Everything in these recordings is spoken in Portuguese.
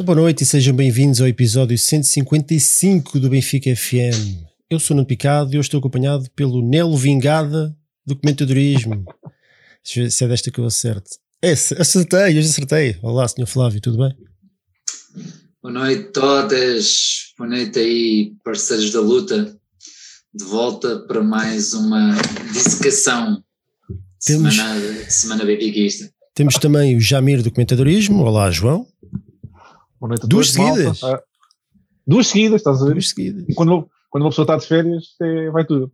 Então, boa noite e sejam bem-vindos ao episódio 155 do Benfica FM. Eu sou o Nuno Picado e hoje estou acompanhado pelo Nelo Vingada do Comentadorismo. Deixa eu ver se é desta que eu acerto. É, acertei, hoje acertei. Olá, Sr. Flávio, tudo bem? Boa noite a todas, boa noite aí, parceiros da luta. De volta para mais uma dissecação Temos- semana, semana benfiquista. Temos também o Jamir do Comentadorismo. Olá, João. Boa noite a Duas todos, malta. seguidas? Ah, duas seguidas, estás a ver? Vamos seguir. Quando, quando uma pessoa está de férias, é- vai tudo.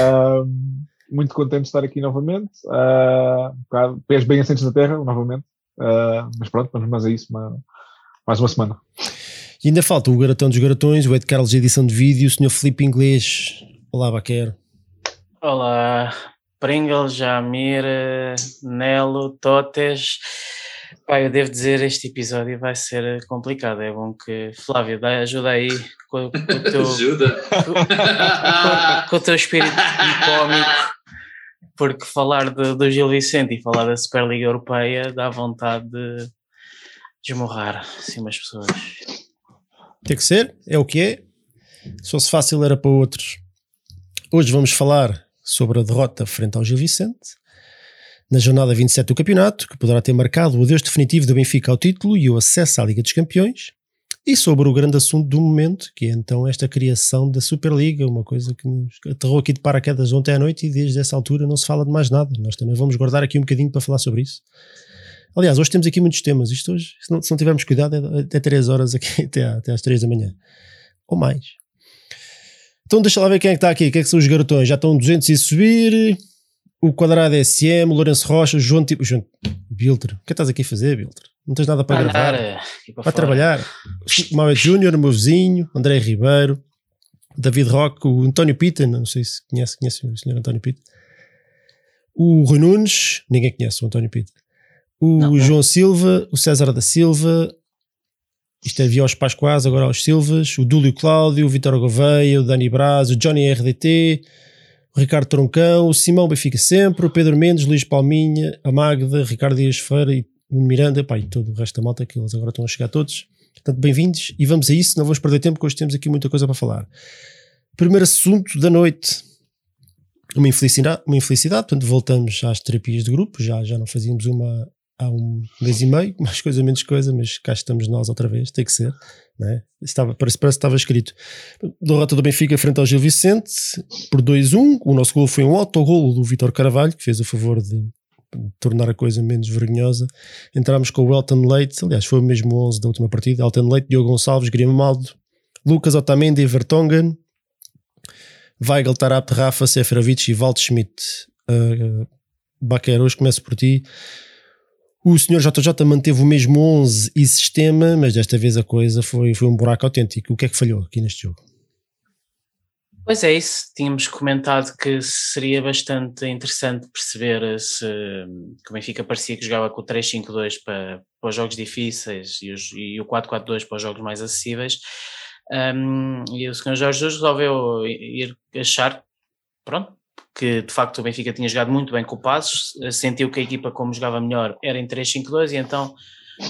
Ah, muito contente de estar aqui novamente. Ah, um bocado, pés bem assentes na terra, novamente. Ah, mas pronto, vamos mais a isso, uma- mais uma semana. E ainda falta o Garatão dos Garatões, o Ed Carlos de edição de vídeo, o Sr. Filipe Inglês. Olá, Baquer. Olá, Pringles, Jamir, Nelo, Totes. Pá, eu devo dizer, este episódio vai ser complicado. É bom que, Flávio, dá, ajuda aí com, com o teu, Ajuda! com, com o teu espírito cómico, porque falar de- do Gil Vicente e falar da Superliga Europeia dá vontade de desmorrar assim umas pessoas. Tem que ser, é o que é. Se fosse fácil era para outros. Hoje vamos falar sobre a derrota frente ao Gil Vicente na jornada 27 do campeonato, que poderá ter marcado o adeus definitivo do Benfica ao título e o acesso à Liga dos Campeões, e sobre o grande assunto do momento, que é então esta criação da Superliga, uma coisa que nos aterrou aqui de paraquedas ontem à noite e desde essa altura não se fala de mais nada. Nós também vamos guardar aqui um bocadinho para falar sobre isso. Aliás, hoje temos aqui muitos temas. Isto hoje, se não, se não tivermos cuidado, é até 3 horas aqui, até, até às 3 da manhã. Ou mais. Então deixa lá ver quem é que está aqui. Quem é que são os garotões? Já estão 200 e subir. O Quadrado SM, o Lourenço Rocha, o João Tipo. João Biltre. O que é que estás aqui a fazer, Biltre? Não tens nada para gravar? Andar, eh, para fora. trabalhar. O Mohamed Júnior, o meu vizinho, André Ribeiro, David Roque, o António Pita, não sei se conhece, conhece o senhor António Pita. O Rui Nunes, ninguém conhece o António Pita. O Não, não. João Silva, o César da Silva, isto é via aos Pascoais, agora aos Silvas, o Dúlio Cláudio, o Vitor Gouveia, o Dani Braz, o Johnny RDT, o Ricardo Troncão, o Simão Benfica Sempre, o Pedro Mendes, Luís Palminha, a Magda, Ricardo Dias Feira e o Miranda, pá, e todo o resto da malta que eles agora estão a chegar todos. Portanto, bem-vindos e vamos a isso, não vamos perder tempo, porque hoje temos aqui muita coisa para falar. Primeiro assunto da noite, uma infelicidade, uma infelicidade portanto, voltamos às terapias de grupo, já, já não fazíamos uma há um mês e meio, mais coisa, menos coisa, mas cá estamos nós outra vez, tem que ser, né? Estava, parece, parece que estava escrito. Derrota do Benfica frente ao Gil Vicente por 2-1. O nosso gol foi um autogolo do Vitor Carvalho, que fez o favor de tornar a coisa menos vergonhosa. Entramos com o Elton Leite, aliás, foi o mesmo 11 da última partida. Elton Leite, Diogo Gonçalves, Grimaldo, Lucas Otamendi, Vertonghen, Weigl, Tarap, Rafa, Seferovic e Walt Schmidt. Uh, Baquer, hoje começo por ti. O senhor JJ manteve o mesmo 11 e sistema, mas desta vez a coisa foi, foi um buraco autêntico. O que é que falhou aqui neste jogo? Pois é isso, tínhamos comentado que seria bastante interessante perceber se que o Benfica parecia que jogava com o 3-5-2 para, para os jogos difíceis e, os- e o 4-4-2 para os jogos mais acessíveis. Um, e o Sr. Jorge Jesus resolveu ir achar, pronto, que de facto o Benfica tinha jogado muito bem com o Passos, sentiu que a equipa como jogava melhor era em 3-5-2 e então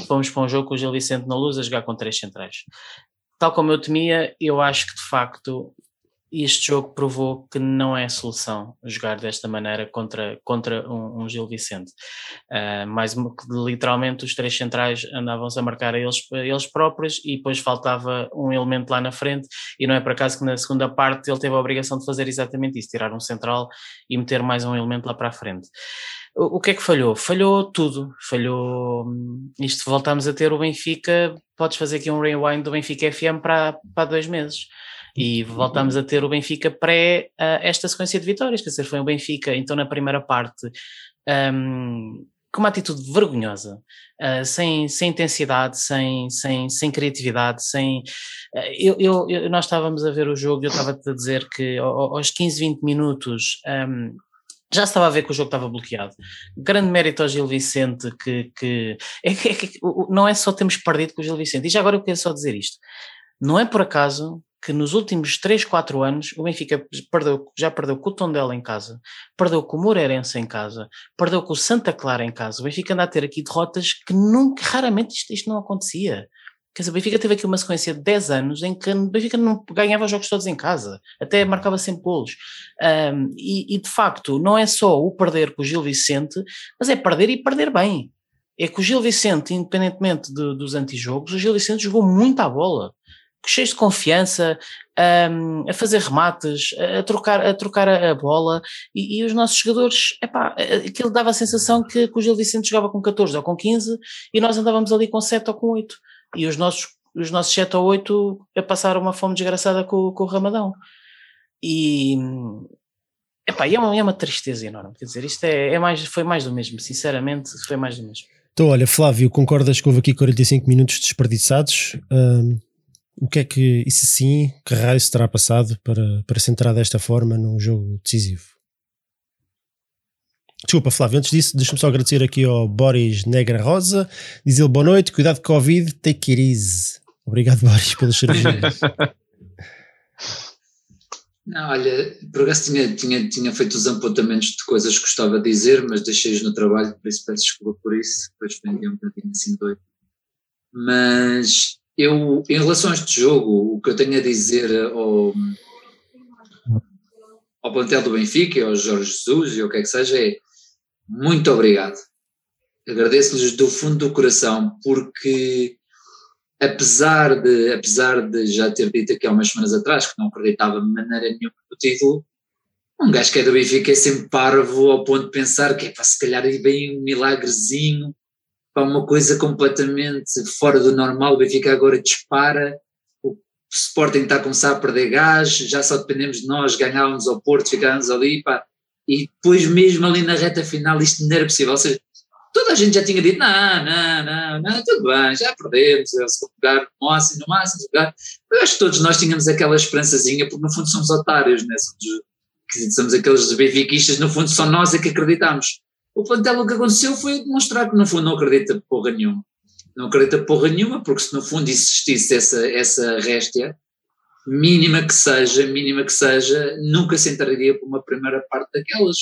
fomos para um jogo com o Gil Vicente na luz a jogar com três centrais. Tal como eu temia, eu acho que de facto este jogo provou que não é solução jogar desta maneira contra, contra um, um Gil Vicente. Ah, mais literalmente os três centrais andavam-se a marcar a eles, a eles próprios e depois faltava um elemento lá na frente e não é por acaso que na segunda parte ele teve a obrigação de fazer exatamente isso, tirar um central e meter mais um elemento lá para a frente. O, o que é que falhou? Falhou tudo. Falhou. hum, Isto voltámos a ter o Benfica. Podes fazer aqui um rewind do Benfica FM para, para dois meses. E voltámos a ter o Benfica pré ah, esta sequência de vitórias. Quer dizer, foi o Benfica, então na primeira parte, hum, com uma atitude vergonhosa, ah, sem, sem intensidade, sem, sem, sem criatividade, sem. ah, eu, eu- eu- nós estávamos a ver o jogo e eu estava-te a dizer que ao- aos 15, 20 minutos. hum, já estava a ver que o jogo estava bloqueado. Grande mérito ao Gil Vicente, que, que, é que- é que não é só termos perdido com o Gil Vicente. E já agora eu quero só dizer isto: não é por acaso que nos últimos 3, 4 anos o Benfica perdeu, já perdeu com o Tondela em casa, perdeu com o Moreirense em casa, perdeu com o Santa Clara em casa. O Benfica anda a ter aqui derrotas que nunca, raramente isto, isto não acontecia. Quer dizer, o Benfica teve aqui uma sequência de 10 anos em que o Benfica não ganhava os jogos todos em casa, até marcava sempre golos. Um, e, e, de facto, não é só o perder com o Gil Vicente, mas é perder e perder bem. É que o Gil Vicente, independentemente de, dos antijogos, o Gil Vicente jogou muito à bola cheio de confiança, a fazer remates, a trocar, a, trocar a, bola e, e, os nossos jogadores, epá, aquilo dava a sensação que, que, o Gil Vicente jogava com 14 ou com 15 e nós andávamos ali com 7 ou com 8 e os nossos, os nossos 7 ou 8 a passar uma fome desgraçada com, com o Ramadão e epá, é, uma, é uma tristeza enorme, quer dizer, isto é, é mais, foi mais do mesmo, sinceramente foi mais do mesmo. Então olha Flávio, concordas que houve aqui 45 minutos desperdiçados? Um o que é que, isso sim, que raio se terá passado para, para se entrar desta forma num jogo decisivo? Desculpa, Flávio, antes disso, deixa-me só agradecer aqui ao Boris Negra Rosa. Diz ele boa noite, cuidado com Covid, take it easy. Obrigado, Boris, pelas cervejas. Não, olha, por acaso tinha, tinha, tinha feito os apontamentos de coisas que gostava de dizer, mas deixei-os no trabalho, por isso peço desculpa por isso, depois vendi um bocadinho assim doido. Mas eu, em relação a este jogo, o que eu tenho a dizer ao, ao plantel do Benfica, ao Jorge Jesus e o que é que seja, é muito obrigado. Agradeço-lhes do fundo do coração, porque apesar de, apesar de já ter dito aqui há umas semanas atrás que não acreditava de maneira nenhuma no título, um gajo que é do Benfica é sempre parvo ao ponto de pensar que é para se calhar aí vem um milagrezinho para uma coisa completamente fora do normal. O Benfica agora dispara, o Sporting está a começar a perder gás, já só dependemos de nós, ganhávamos ao Porto, ficávamos ali, pá. E depois, mesmo ali na reta final, isto não era possível. Ou seja, toda a gente já tinha dito: não, não, não, não, tudo bem, já perdemos, é o segundo lugar, no máximo, no máximo lugar. Eu acho que todos nós tínhamos aquela esperançazinha, porque no fundo somos otários, né? somos, somos aqueles benfiquistas, no fundo só nós é que acreditamos. O plantel o que aconteceu foi demonstrar que no fundo não acredita porra nenhuma. Não acredita porra nenhuma, porque se no fundo existisse essa, essa réstia, mínima que seja, mínima que seja, nunca se entraria por uma primeira parte daquelas.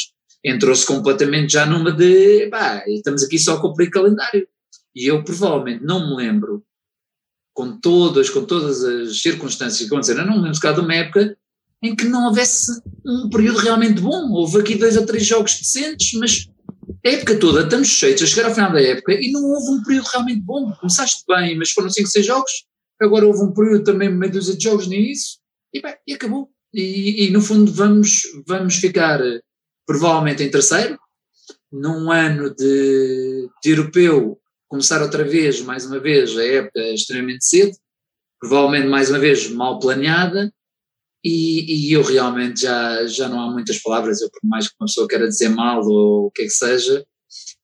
Entrou-se completamente já numa de, pá, estamos aqui só a cumprir calendário. E eu provavelmente não me lembro, com todas, com todas as circunstâncias que aconteceram, não me lembro de uma época em que não houvesse um período realmente bom. Houve aqui dois ou três jogos decentes, mas a época toda estamos cheios a chegar ao final da época e não houve um período realmente bom. Começaste bem, mas foram 5, 6 jogos. Agora houve um período também meio dúzia de jogos no início e, bem, e acabou. E, e, no fundo vamos, vamos ficar provavelmente em terceiro, num ano de, de europeu, começar outra vez, mais uma vez, a época extremamente cedo, provavelmente mais uma vez mal planeada, e, e, eu realmente já, já não há muitas palavras, eu por mais que uma pessoa queira dizer mal ou o que é que seja,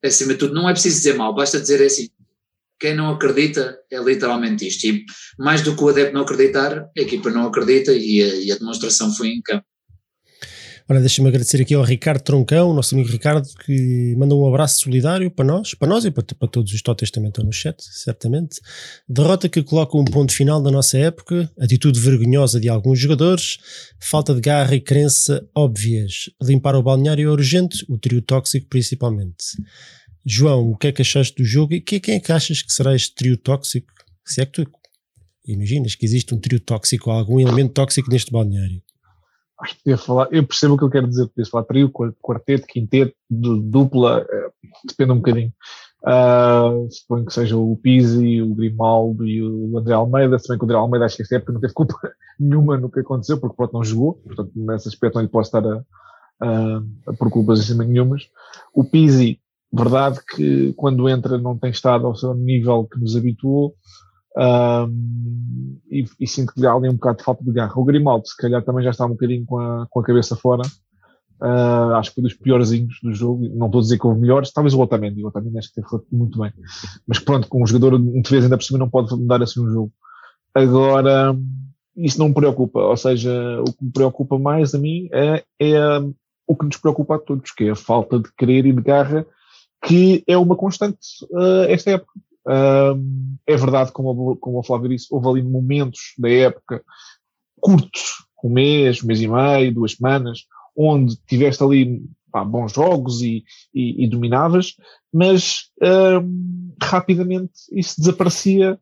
acima de tudo não é preciso dizer mal, basta dizer assim, quem não acredita é literalmente isto, e mais do que o adepto não acreditar, a equipa não acredita e a, e a demonstração foi em campo. Ora, deixa-me agradecer aqui ao Ricardo Troncão, nosso amigo Ricardo, que manda um abraço solidário para nós, para nós e para, para todos os totes também estão no chat, certamente. Derrota que coloca um ponto final da nossa época, atitude vergonhosa de alguns jogadores, falta de garra e crença óbvias. Limpar o balneário é urgente, o trio tóxico principalmente. João, o que é que achaste do jogo e quem é que achas que será este trio tóxico? Se é que tu imaginas que existe um trio tóxico algum elemento tóxico neste balneário? Acho que falar, eu percebo o que ele quer dizer, podia falar trio, quarteto, quinteto, dupla, é, depende um bocadinho. Uh, suponho que seja o Pizzi, o Grimaldo e o André Almeida, se bem que o André Almeida acho que esta época não teve culpa nenhuma no que aconteceu, porque pronto, não jogou, portanto nesse aspecto não lhe posso estar a, a, a por culpas acima nenhumas. O Pizzi, verdade que quando entra não tem estado ao seu nível que nos habituou, um, e, e, sinto que há ali um bocado de falta de garra. O Grimaldo, se calhar, também já está um bocadinho com a, com a cabeça fora. Uh, acho que foi dos piorzinhos do jogo. Não estou a dizer que houve melhores, talvez o Otamendi. O Otamendi acho que muito bem. Mas pronto, com um jogador de vez ainda por cima não pode mudar assim um jogo. Agora, isso não me preocupa. Ou seja, o que me preocupa mais a mim é, é o que nos preocupa a todos, que é a falta de querer e de garra, que é uma constante uh, esta época é verdade, como, como o Flávio disse, houve ali momentos da época curtos, um mês, um mês e meio, duas semanas, onde tiveste ali pá, bons jogos e, e, e dominavas, mas hum, rapidamente isso desaparecia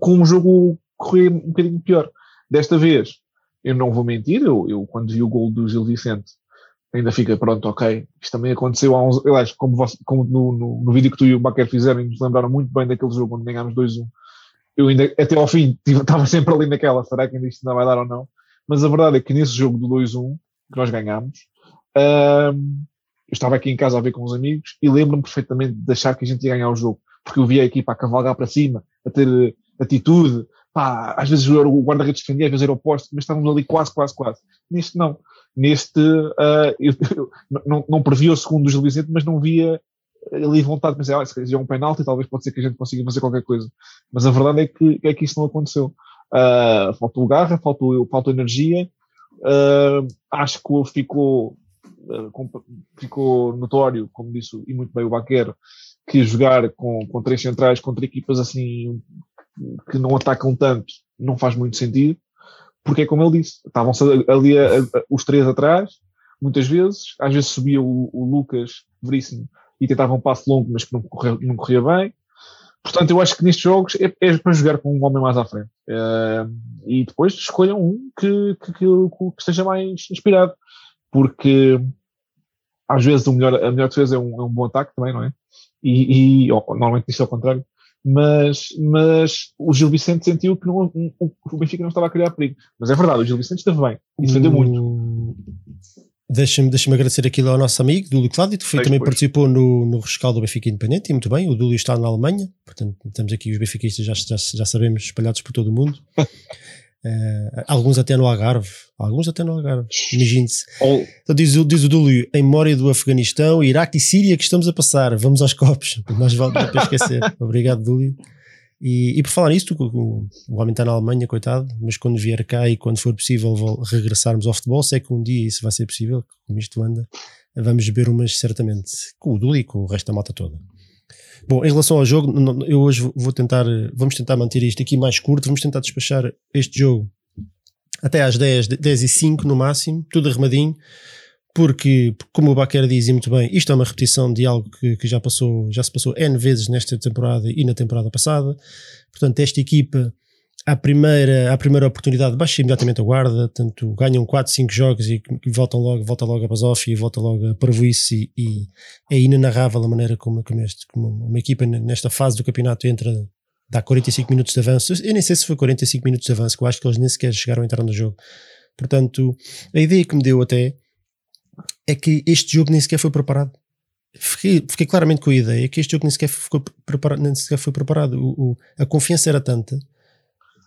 com um jogo correr um bocadinho pior. Desta vez, eu não vou mentir, eu, eu quando vi o gol do Gil Vicente, ainda fica pronto, ok. Isto também aconteceu há uns. Aliás, como, como no, no, no, vídeo que tu e o Baquer fizeram, nos lembraram muito bem daquele jogo onde ganhámos 2-1. Eu ainda, até ao fim, estava sempre ali naquela, será que ainda isto ainda vai dar ou não? Mas a verdade é que nesse jogo do 2-1, que nós ganhámos, eu estava aqui em casa a ver com os amigos e lembro-me perfeitamente de achar que a gente ia ganhar o jogo, porque eu via a equipa a cavalgar para cima, a ter eh, atitude, pá, às vezes o guarda-redes defendia, às vezes era oposto, mas estávamos ali quase, quase, quase. Neste não. Neste, uh, eu, não, não previa o segundo do Gil Vicente, mas não via ali vontade de pensar, ah, se é um penalti, talvez pode ser que a gente consiga fazer qualquer coisa. Mas a verdade é que, é que isso não aconteceu. Uh, faltou garra, faltou, faltou energia. Uh, acho que ficou eh, ficou notório, como disse e muito bem o Baquer, que jogar com, com três centrais contra equipas assim que não atacam tanto não faz muito sentido, porque é como ele disse, estavam ali a, a, os três atrás, muitas vezes, às vezes subia o, o Lucas Veríssimo e tentava um passo longo, mas que não corria, não corria bem. Portanto, eu acho que nestes jogos é, é para jogar com um homem mais à frente. Eh, e depois escolham um que, que, que, que esteja mais inspirado. Porque às vezes o melhor, a melhor defesa é um, é um bom ataque também, não é? E, e normalmente isso é o contrário. Mas, mas o Gil Vicente sentiu que não, o Benfica não estava a criar perigo. Mas é verdade, o Gil Vicente esteve bem e defendeu muito. Deixa-me deixa agradecer aquilo ao nosso amigo Dúlio Cláudio, que foi, também depois. participou no, no rescaldo do Benfica Independente, e muito bem. O Dúlio está na Alemanha, portanto, estamos aqui os benfiquistas, já, já, já sabemos, espalhados por todo o mundo. Uh, alguns até no Algarve, alguns até no Algarve, imagine-se. Então diz, diz o Dúlio, em memória do Afeganistão, Iraque e Síria que estamos a passar, vamos aos copos, nós vamos para esquecer. Obrigado, Dúlio. E, e por falar nisto, o, o homem está na Alemanha, coitado, mas quando vier cá e quando for possível regressarmos ao futebol, sei que um dia isso vai ser possível, como isto anda, vamos beber umas certamente, com o Dúlio e com o resto da malta toda. Bom, em relação ao jogo, eu hoje vou tentar, vamos tentar manter isto aqui mais curto, vamos tentar despachar este jogo até às 10, 10 e 5 no máximo, tudo arrumadinho, porque, como o Baquer diz muito bem, isto é uma repetição de algo que, que, já passou, já se passou N vezes nesta temporada e na temporada passada. Portanto, esta equipa à primeira, à primeira oportunidade baixa imediatamente a guarda, tanto ganham 4, 5 jogos e, voltam logo, volta logo a Basófia e volta logo a Parvoíce e, e é inenarrável a maneira como, como, este, como uma equipa nesta fase do campeonato entra, dá 45 minutos de avanço, eu nem sei se foi 45 minutos de avanço, que eu acho que eles nem sequer chegaram a entrar no jogo. Portanto, a ideia que me deu até é que este jogo nem sequer foi preparado. Fiquei, fiquei claramente com a ideia que este jogo nem sequer foi preparado, nem sequer foi preparado. O, o, a confiança era tanta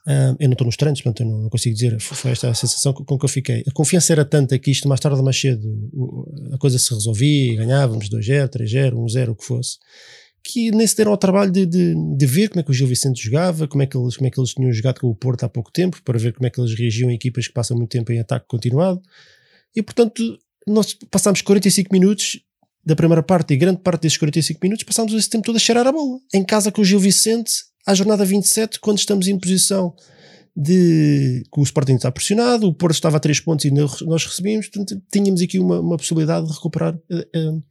Uh, eu não estou nos treinos, portanto eu não, consigo dizer, foi esta a sensação com, com que eu fiquei. A confiança era tanta que isto mais tarde ou mais cedo a coisa se resolvia, ganhávamos 2-0, 3-0, 1-0, o que fosse, que nem se deram ao trabalho de, de, de, ver como é que o Gil Vicente jogava, como é, que eles, como é que eles tinham jogado com o Porto há pouco tempo, para ver como é que eles reagiam a equipas que passam muito tempo em ataque continuado. E portanto, nós passámos 45 minutos da primeira parte e grande parte desses 45 minutos passámos esse tempo todo a cheirar a bola. Em casa com o Gil Vicente, à jornada 27, quando estamos em posição de que o Sporting está pressionado, o Porto estava a 3 pontos e nós recebíamos, portanto, tínhamos aqui uma, uma possibilidade de recuperar uh, uh,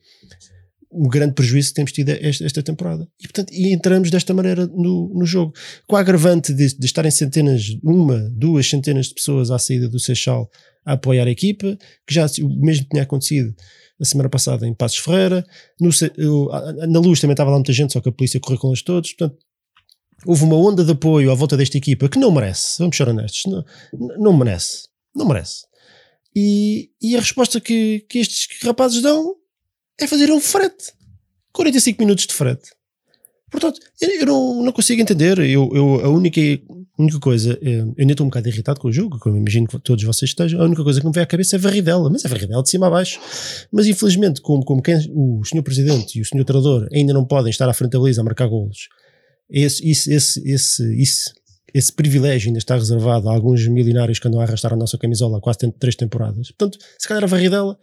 um grande prejuízo que temos tido esta, esta, temporada. E, portanto, e entramos desta maneira no, no jogo. Com a agravante de, de estarem centenas, uma, duas centenas de pessoas à saída do Seixal a apoiar a equipa, que já o mesmo tinha acontecido a semana passada em Passos Ferreira. No, na luz também estava lá muita gente, só que a polícia correu com eles todos. Portanto, houve uma onda de apoio à volta desta equipa que não merece, vamos ser honestos, não, não merece, não merece. E, e a resposta que, que estes rapazes dão é fazer um frete. 45 minutos de frete. Portanto, eu não, não consigo entender. Eu, eu, a única, única coisa, eh, eu ainda estou um bocado irritado com o jogo, como imagino que todos vocês estejam. A única coisa que me vem à cabeça é varridela, mas é varridela de cima a baixo. Mas infelizmente, como, como quem, o senhor Presidente e o senhor Treinador ainda não podem estar à frente da baliza a marcar golos esse, esse, esse, esse, esse, esse privilégio ainda está reservado a alguns milionários que andam a arrastar a nossa camisola há quase três temporadas. Portanto, se calhar a varridela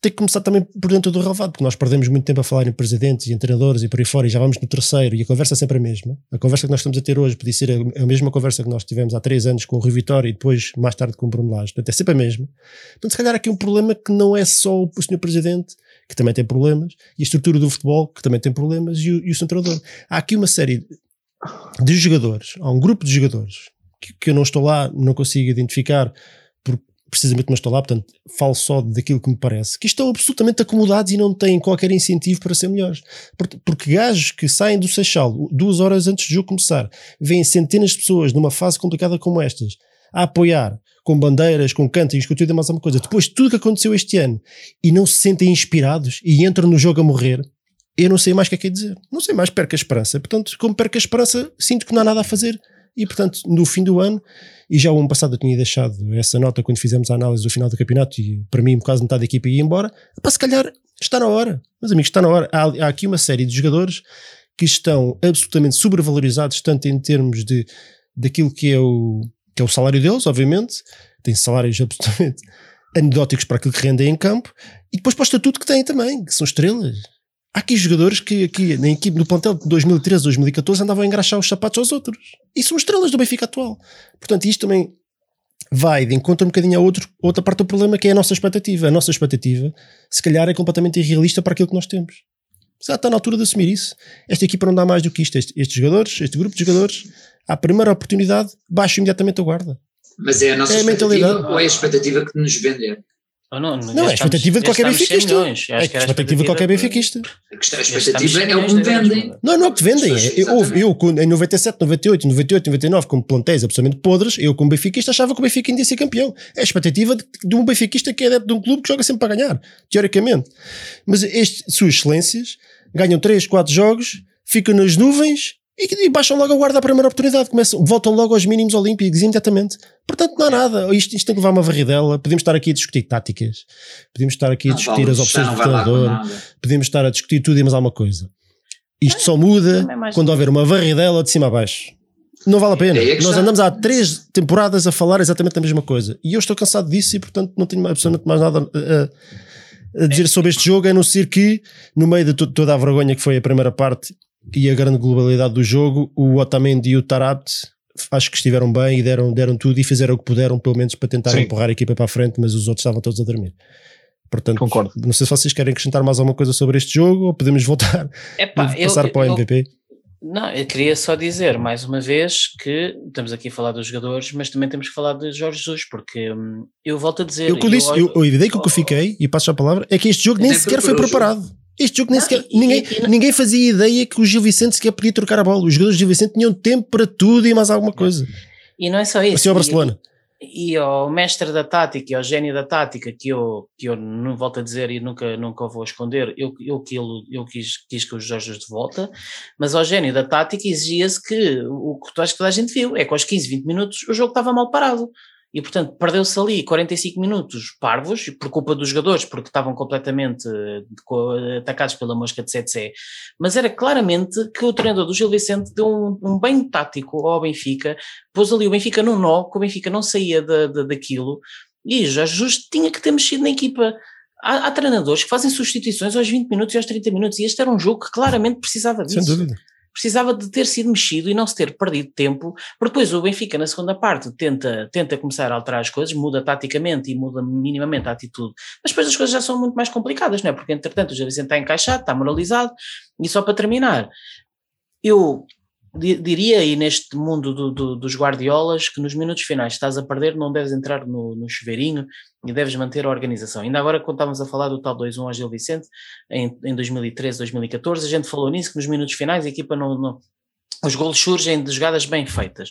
tem que começar também por dentro do relevado, porque nós perdemos muito tempo a falar em presidentes e em treinadores e por aí fora e já vamos no terceiro e a conversa é sempre a mesma. A conversa que nós estamos a ter hoje podia ser a, mesma conversa que nós tivemos há três anos com o Rui Vitória e depois mais tarde com o Bruno Lage. Portanto, é sempre a mesma. Portanto, se calhar aqui um problema que não é só o senhor presidente, que também tem problemas, e a estrutura do futebol, que também tem problemas, e o, e o seu treinador. Há aqui uma série de jogadores, há um grupo de jogadores que, que eu não estou lá, não consigo identificar precisamente não estou lá, portanto, falo só daquilo que me parece, que estão absolutamente acomodados e não têm qualquer incentivo para ser melhores. Porque, porque gajos que saem do Seixal duas horas antes do jogo começar, veem centenas de pessoas numa fase complicada como estas, a apoiar, com bandeiras, com cânticos, com tudo e mais alguma coisa, depois de tudo que aconteceu este ano, e não se sentem inspirados e entram no jogo a morrer, eu não sei mais o que é que é dizer. Não sei mais, perco a esperança. Portanto, como perco a esperança, sinto que não há nada a fazer e, portanto, no fim do ano, e já o ano passado eu tinha deixado essa nota quando fizemos a análise do final do campeonato, e para mim, quase metade da equipa ia embora, para se calhar está na hora. Meus amigos, está na hora. Há, há aqui uma série de jogadores que estão absolutamente sobrevalorizados, tanto em termos de daquilo que é o, que é o salário deles, obviamente, tem salários absolutamente anedóticos para aquilo que rendem em campo, e depois para o estatuto que têm também, que são estrelas. Há aqui jogadores que aqui na equipe, no plantel de 2013, 2014 andavam a engraxar os sapatos aos outros. E são estrelas do Benfica atual. Portanto, isto também vai de encontro um bocadinho a outro, outra parte do problema que é a nossa expectativa. A nossa expectativa, se calhar, é completamente irrealista para aquilo que nós temos. Já está na altura de assumir isso. Esta equipa não dá mais do que isto. Este, estes jogadores, este grupo de jogadores, à primeira oportunidade, baixo imediatamente a guarda. Mas é a nossa é a expectativa ou é a expectativa que nos vendem? Oh, não, não, é a expectativa de qualquer benfiquista. É a expectativa de qualquer benfiquista. A expectativa é o que me vendem. Não, não é o que te vendem. Eu, eu, em 97, 98, 98, 99, com plantéis absolutamente podres, eu como benfiquista achava que o Benfica ainda ia ser campeão. É a expectativa de, de um benfiquista que é adepto de um clube que joga sempre para ganhar, teoricamente. Mas estes, suas excelências, ganham 3, 4 jogos, ficam nas nuvens e, e, baixam logo a guarda à primeira oportunidade, começam, voltam logo aos mínimos olímpicos imediatamente. Portanto, não há nada. Isto, isto tem que levar uma varridela. Podemos estar aqui a discutir táticas, podemos estar aqui a discutir vale, as opções do treinador, podemos estar a discutir tudo e mais alguma coisa. Isto só muda é quando houver uma varridela de cima a baixo. Não vale a pena. É Nós andamos há três temporadas a falar exatamente a mesma coisa. E eu estou cansado disso e, portanto, não tenho absolutamente mais nada a, a, a dizer sobre este jogo, a não ser que, no meio de toda a vergonha que foi a primeira parte, e a grande globalidade do jogo, o Otamendi e o Tarat acho que estiveram bem e deram, deram tudo e fizeram o que puderam, pelo menos para tentar Sim. empurrar a equipa para a frente, mas os outros estavam todos a dormir. Portanto, Concordo. não sei se vocês querem acrescentar mais alguma coisa sobre este jogo ou podemos voltar Epá, e passar eu, para o MVP. não, eu queria só dizer mais uma vez que estamos aqui a falar dos jogadores, mas também temos que falar de Jorge Jesus, porque hum, eu volto a dizer. Eu, eu, disse, eu, a ideia que eu fiquei, e passo a palavra, é que este jogo nem sequer foi preparado. Este jogo nem sequer. E, ninguém, e, ninguém fazia ideia que o Gil Vicente sequer podia trocar a bola. Os jogadores do Gil Vicente tinham tempo para tudo e mais alguma coisa. E não é só isso. Assim ao Barcelona. E, ao mestre da tática e ao gênio da tática, que eu, que eu não volto a dizer e nunca, nunca o vou esconder, eu, eu, eu, eu quis, quis que os Jorge de volta, mas ao gênio da tática exigia-se que o que acho que toda a gente viu é que aos 15, 20 minutos o jogo estava mal parado e portanto perdeu-se ali 45 minutos parvos, por culpa dos jogadores, porque estavam completamente eh, atacados pela mosca de CTC, mas era claramente que o treinador do Gil Vicente deu um, um bem tático ao Benfica, pôs ali o Benfica num nó, que o Benfica não saía de, de, daquilo, e já justo tinha que ter mexido na equipa. Há, há, treinadores que fazem substituições aos 20 minutos e aos 30 minutos, e este era um jogo que claramente precisava disso. Sem dúvida precisava de ter sido mexido e não se ter perdido tempo, porque depois o Benfica na segunda parte tenta, tenta começar a alterar as coisas, muda taticamente e muda minimamente a atitude, mas depois as coisas já são muito mais complicadas, não é? Porque entretanto o Vicente está encaixado, está moralizado, e só para terminar, eu diria aí neste mundo do, do, dos guardiolas que nos minutos finais estás a perder não deves entrar no, no chuveirinho e deves manter a organização. Ainda agora quando estávamos a falar do tal 2-1 ao Gil Vicente em, em 2013, 2014, a gente falou nisso que nos minutos finais a equipa não, não os golos surgem de jogadas bem feitas.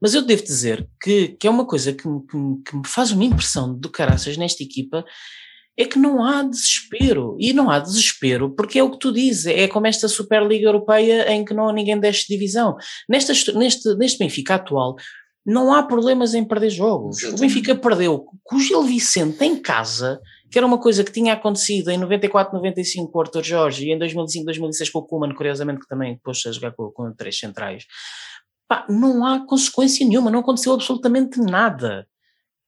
Mas eu devo dizer que, que é uma coisa que, que, que me faz uma impressão do caraças nesta equipa é que não há desespero. E não há desespero porque é o que tu dizes, é como esta Superliga Europeia em que não há ninguém deste divisão. Neste, neste Benfica atual, não há problemas em perder jogos. O Benfica perdeu com o Gil Vicente em casa, que era uma coisa que tinha acontecido em 94, 95 com o Arthur Jorge e em 2005, 2006 com o Kuman, curiosamente, que também pôs a jogar com, com três centrais. Pá, não há consequência nenhuma, não aconteceu absolutamente nada.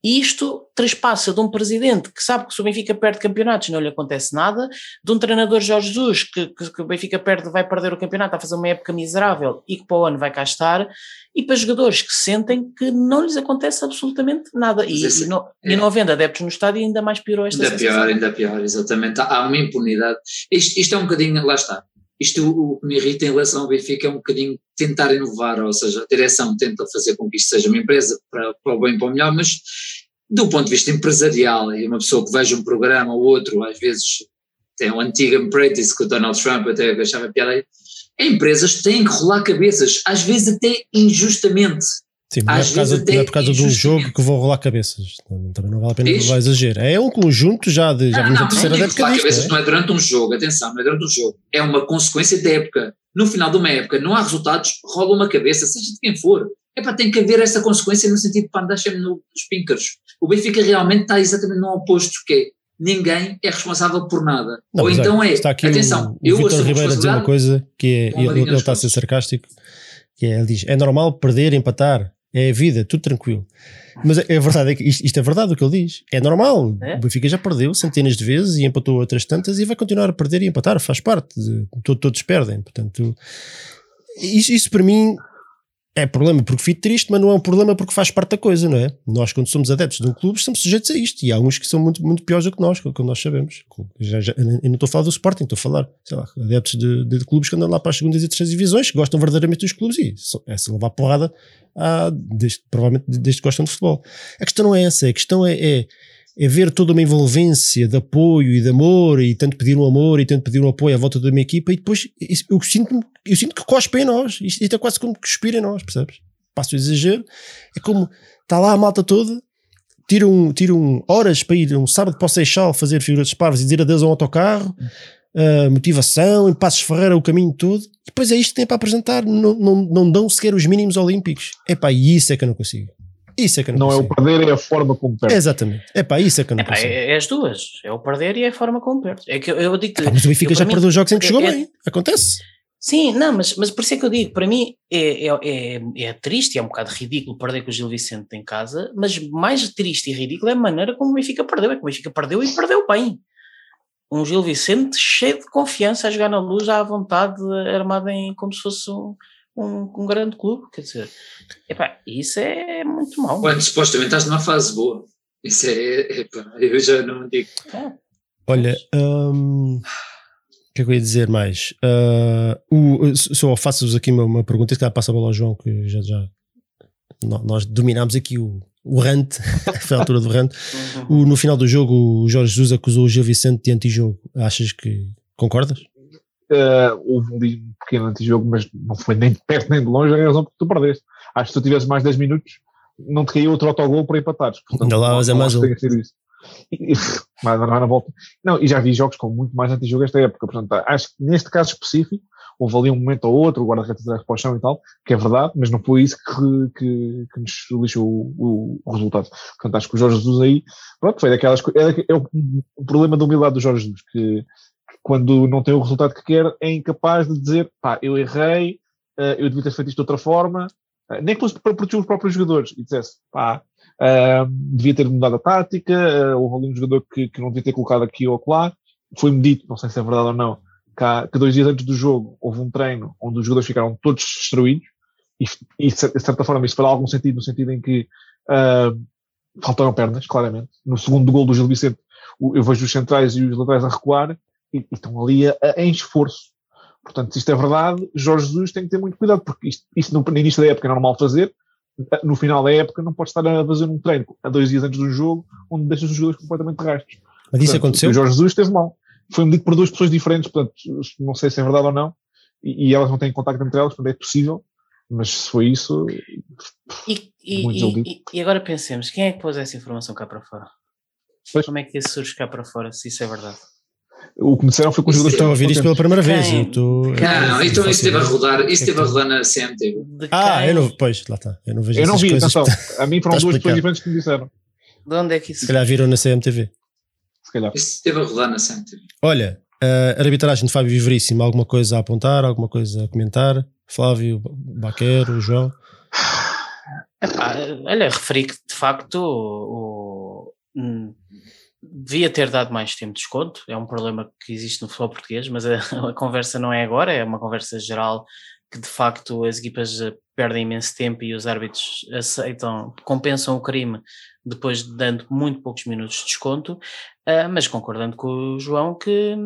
E isto trespassa de um presidente que sabe que se o Benfica perde campeonatos não lhe acontece nada, de um treinador Jorge Jesus que, que, que o Benfica perde, vai perder o campeonato, a fazer uma época miserável e que para o ano vai cá estar, e para jogadores que sentem que não lhes acontece absolutamente nada. E, esse, e, não, é. e não havendo adeptos no estádio ainda mais piorou esta Ainda sensação. pior, ainda pior, exatamente. Há uma impunidade. Isto, isto é um bocadinho, lá está, isto o que me irrita em relação ao Benfica é um bocadinho tentar inovar, ou seja, a direção tenta fazer com que isto seja uma empresa para, para o bem e para o melhor, mas do ponto de vista empresarial, e uma pessoa que veja um programa ou outro, às vezes tem um antigo apprentice com o Donald Trump, até achava piada, empresas têm que rolar cabeças, às vezes até injustamente. Sim, não é, por causa, não é por causa um jogo que vão rolar cabeças. Também não vale a pena levar exagero. É um conjunto já de. Já vimos a terceira não, época. Rolar cabeças é? não é durante um jogo, atenção, não é durante um jogo. É uma consequência da época. No final de uma época, não há resultados, rola uma cabeça, seja de quem for. É para tem que haver essa consequência no sentido de deixa-me nos píncaros. O Benfica realmente está exatamente no oposto, que é ninguém é responsável por nada. Não, Ou então é, está aqui atenção, o, o eu Vitor Ribeiro a dizer uma coisa que é, ele, ele está a ser sarcástico, que é, ele diz, é normal perder, empatar, é a vida, tudo tranquilo. Mas a, verdade é que isto, isto, é verdade o que ele diz. É normal. É? O Benfica já perdeu centenas de vezes e empatou outras tantas e vai continuar a perder e empatar, faz parte. De, todos perdem. Portanto, isso, isso para mim é problema porque fico triste, mas não é um problema porque faz parte da coisa, não é? Nós, quando somos adeptos de um clube, estamos sujeitos a isto. E há uns que são muito, muito piores do que nós, como nós sabemos. Já, já, eu não estou a falar do Sporting, estou a falar, sei lá, adeptos de, de, clubes que andam lá para as segundas e terceiras divisões, que gostam verdadeiramente dos clubes e é se levar porrada, ah, desde, provavelmente desde que gostam de futebol. A questão não é essa, a questão é, é é ver toda uma envolvência de apoio e de amor e tanto pedir um amor e tanto pedir um apoio à volta da minha equipa e depois eu sinto, eu sinto que cospe em nós isto, isto é quase como cuspir em nós, percebes? Passo o exagero, é como está lá a malta toda tiram, tiram horas para ir um sábado para o Seixal fazer figuras de parvos e dizer adeus um autocarro uh, motivação, em Passos Ferreira o caminho todo, depois é isto que tem para apresentar, não, não, não dão sequer os mínimos olímpicos. É pá, e isso é que eu não consigo. Isso é que eu não, não consigo. é o perder, é a forma como perde. Exatamente. É pá, isso é que eu não Epá, consigo. É, as duas. É o perder e é a forma como perde. É que eu, eu digo Epá, Mas o Benfica já mim, perdeu jogos em que chegou é, bem. Acontece. Sim, não, mas, mas por isso é que eu digo, para mim é, é, é, é triste, é um bocado ridículo perder com o Gil Vicente em casa, mas mais triste e ridículo é a maneira como o Benfica perdeu. É que o Benfica perdeu e perdeu bem. Um Gil Vicente cheio de confiança a jogar na luz à vontade, armado em como se fosse um, um, um grande clube, quer dizer, epá, isso é muito mau. Quando supostamente estás numa fase boa, isso é, epá, eu já não digo. É. Olha, um, o que é que eu ia dizer mais? Uh, o, só faço-vos aqui uma, uma pergunta, que passa a bola ao João, que já, já nós dominámos aqui o, o rant, foi a altura do rant. Uhum. O, no final do jogo, o Jorge Jesus acusou o Gil Vicente de antijogo. Achas que concordas? Uh, houve ali um pequeno antijogo, mas não foi nem de perto nem de longe a razão porque tu perdeste. Acho que se tu tivesse mais 10 minutos, não te caiu outro autogol para empatares. Portanto, Ainda lá, mas é mais um. Mas não, na volta. Não, e já vi jogos com muito mais antijogo esta época. Portanto, acho que neste caso específico, houve ali um momento ou outro, o guarda-redes para o chão e tal, que é verdade, mas não foi isso que, que, que nos lixou o, o, resultado. Portanto, acho que o Jorge Jesus aí, pronto, foi daquelas é, é o, o problema da humildade do Jorge Jesus, que quando não tem o resultado que quer, é incapaz de dizer, pá, eu errei, uh, eu devia ter feito isto de outra forma, uh, nem que fosse para proteger os próprios jogadores, e dissesse, pá, uh, devia ter mudado a tática, uh, houve ali um jogador que, que não devia ter colocado aqui ou lá, foi-me dito, não sei se é verdade ou não, que, que, dois dias antes do jogo houve um treino onde os jogadores ficaram todos destruídos, e, e de certa forma isso fará algum sentido, no sentido em que faltaram pernas, claramente. No segundo gol do Gil Vicente, eu vejo os centrais e os laterais a recuar, e, e estão ali a, a, em esforço. Portanto, se isto é verdade, Jorge Jesus tem que ter muito cuidado, porque isto, isto no, no início da época é normal fazer, no final da época não pode estar a fazer um treino a dois dias antes do jogo, onde deixa os jogadores completamente rastos. Mas isso portanto, aconteceu? O Jorge Jesus esteve mal. Foi medido por duas pessoas diferentes, portanto, não sei se é verdade ou não, e, e elas não têm contacto entre elas, portanto é possível, mas se foi isso. E, e, e, agora pensemos, quem é que pôs essa informação cá para fora? Pois. Como é que isso surge cá para fora, se isso é verdade? O que me disseram foi que os jogadores estão a ouvir isto pela primeira vez. Quem? Tô, não, então isso esteve a rodar, isso esteve a rodar na CMTV. Ah, eu não, pois, lá está. Eu não vejo Eu não vi, atenção. A mim foram duas pessoas diferentes que me disseram. De onde é que isso? Se calhar viram na CMTV. Se calhar. Isso esteve a rodar na CMTV. Olha, a arbitragem de Fábio Viveríssimo, alguma coisa a apontar, alguma coisa a comentar? Flávio, Baquero, João? Epá, olha, referi que de facto, o, o, hum, devia ter dado mais tempo de desconto, é um problema que existe no futebol português, mas a, a, conversa não é agora, é uma conversa geral que de facto as equipas eh, perdem imenso tempo e os árbitros aceitam, compensam o crime depois dando muito poucos minutos de desconto, uh, mas concordando com o João que,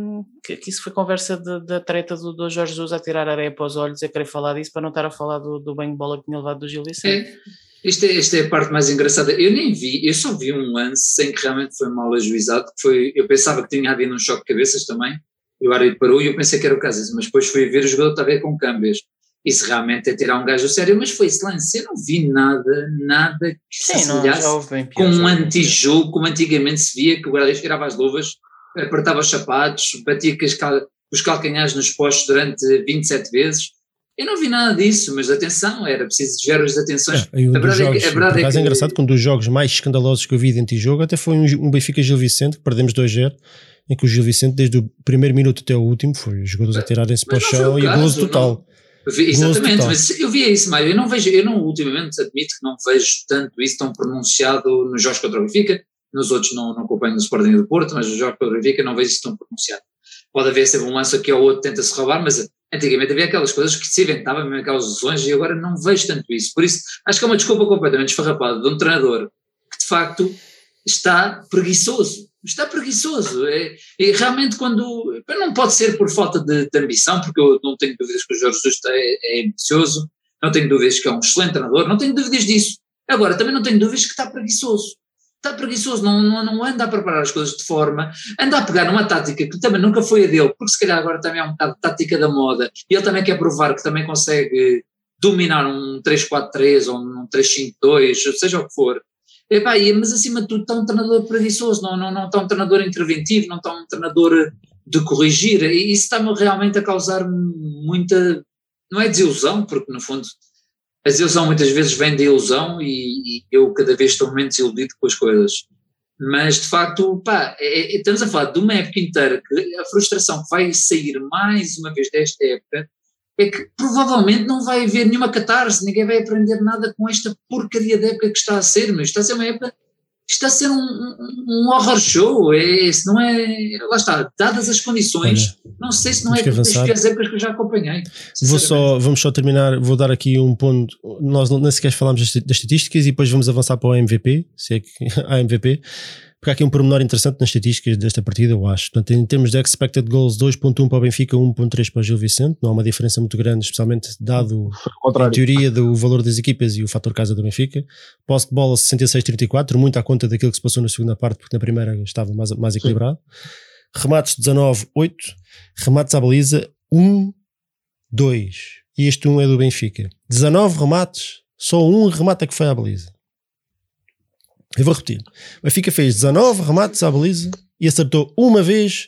que, que isso foi conversa da treta do, do, Jorge Jesus a tirar areia para os olhos e a querer falar disso para não estar a falar do, do de bola que tinha levado do Gil Vicente. É. Isto é, esta é a parte mais engraçada. Eu nem vi, eu só vi um lance em que realmente foi mal ajuizado, que foi, eu pensava que tinha havido um choque de cabeças também, e o árbitro parou e eu pensei que era o caso, mas depois fui ver o jogador estava a ver com câmbios. Isso realmente é tirar um gajo sério, mas foi esse lance. Eu não vi nada, nada que se assemelhasse com um antijogo, como antigamente se via, que o guarda-redes tirava as luvas, apertava os sapatos, batia com os calcanhares nos postos durante 27 vezes. Eu não vi nada disso, mas atenção, era preciso desviar as atenções. É, a verdade jogos, é que, a verdade é, que, é engraçado que um dos jogos mais escandalosos que eu vi de antijogo até foi um, um Benfica Gil Vicente, que perdemos 2-0, em que o Gil Vicente, desde o primeiro minuto até o último, foi os jogadores a tirarem-se para o chão e gozo total. Não, Exatamente, mas eu via isso, Mário. Eu não vejo, eu não, ultimamente, admito que não vejo tanto isso tão pronunciado nos jogos contra o Benfica. Nos outros não, não acompanho no Sporting do Porto, mas nos jogos contra o Benfica não vejo isso tão pronunciado. Pode haver sempre um lance aqui ou outro tenta-se roubar, mas antigamente havia aquelas coisas que se inventavam, mesmo aquelas lesões, e agora não vejo tanto isso. Por isso, acho que é uma desculpa completamente esfarrapada de um treinador que, de facto, está preguiçoso está preguiçoso. É, e realmente quando. Não pode ser por falta de, de, ambição, porque eu não tenho dúvidas que o Jorge Jesus é, é ambicioso, não tenho dúvidas que é um excelente treinador, não tenho dúvidas disso. Agora, também não tenho dúvidas que está preguiçoso. Está preguiçoso, não, não, não anda a preparar as coisas de forma, anda a pegar numa tática que também nunca foi a dele, porque se calhar agora também é um bocado de tática da moda, e ele também quer provar que também consegue dominar um 3-4-3 ou um 3-5-2, seja o que for, Epá, mas acima de tudo está um treinador preguiçoso, não, não, não está um treinador interventivo, não está um treinador de corrigir, e isso está-me realmente a causar muita, não é desilusão, porque no fundo a desilusão muitas vezes vem da ilusão e, e, eu cada vez estou menos iludido com as coisas. Mas de facto, pá, é, é, estamos a falar de uma época inteira que a frustração que vai sair mais uma vez desta época é que provavelmente não vai haver nenhuma catarse, ninguém vai aprender nada com esta porcaria de época que está a ser, mas está a ser uma época, está a ser um, um, horror show, é, se não é, lá está, dadas as condições, Olha, não sei se não é das piores épocas que eu já acompanhei. Vou só, vamos só terminar, vou dar aqui um ponto, nós nem sequer falamos das, das estatísticas e depois vamos avançar para o MVP, se é que há MVP, porque há aqui um pormenor interessante nas estatísticas desta partida, eu acho. Portanto, em termos de expected goals, 2.1 para o Benfica, 1.3 para o Gil Vicente. Não há uma diferença muito grande, especialmente dado a teoria do valor das equipas e o fator casa do Benfica. Posse de bola 66-34, muito à conta daquilo que se passou na segunda parte, porque na primeira estava mais, mais equilibrado. Sim. Remates 19-8, remates à baliza 1-2. E este 1 é do Benfica. 19 remates, só um remate é que foi à baliza. Eu vou repetir. O Benfica fez 19 remates à baliza e acertou uma vez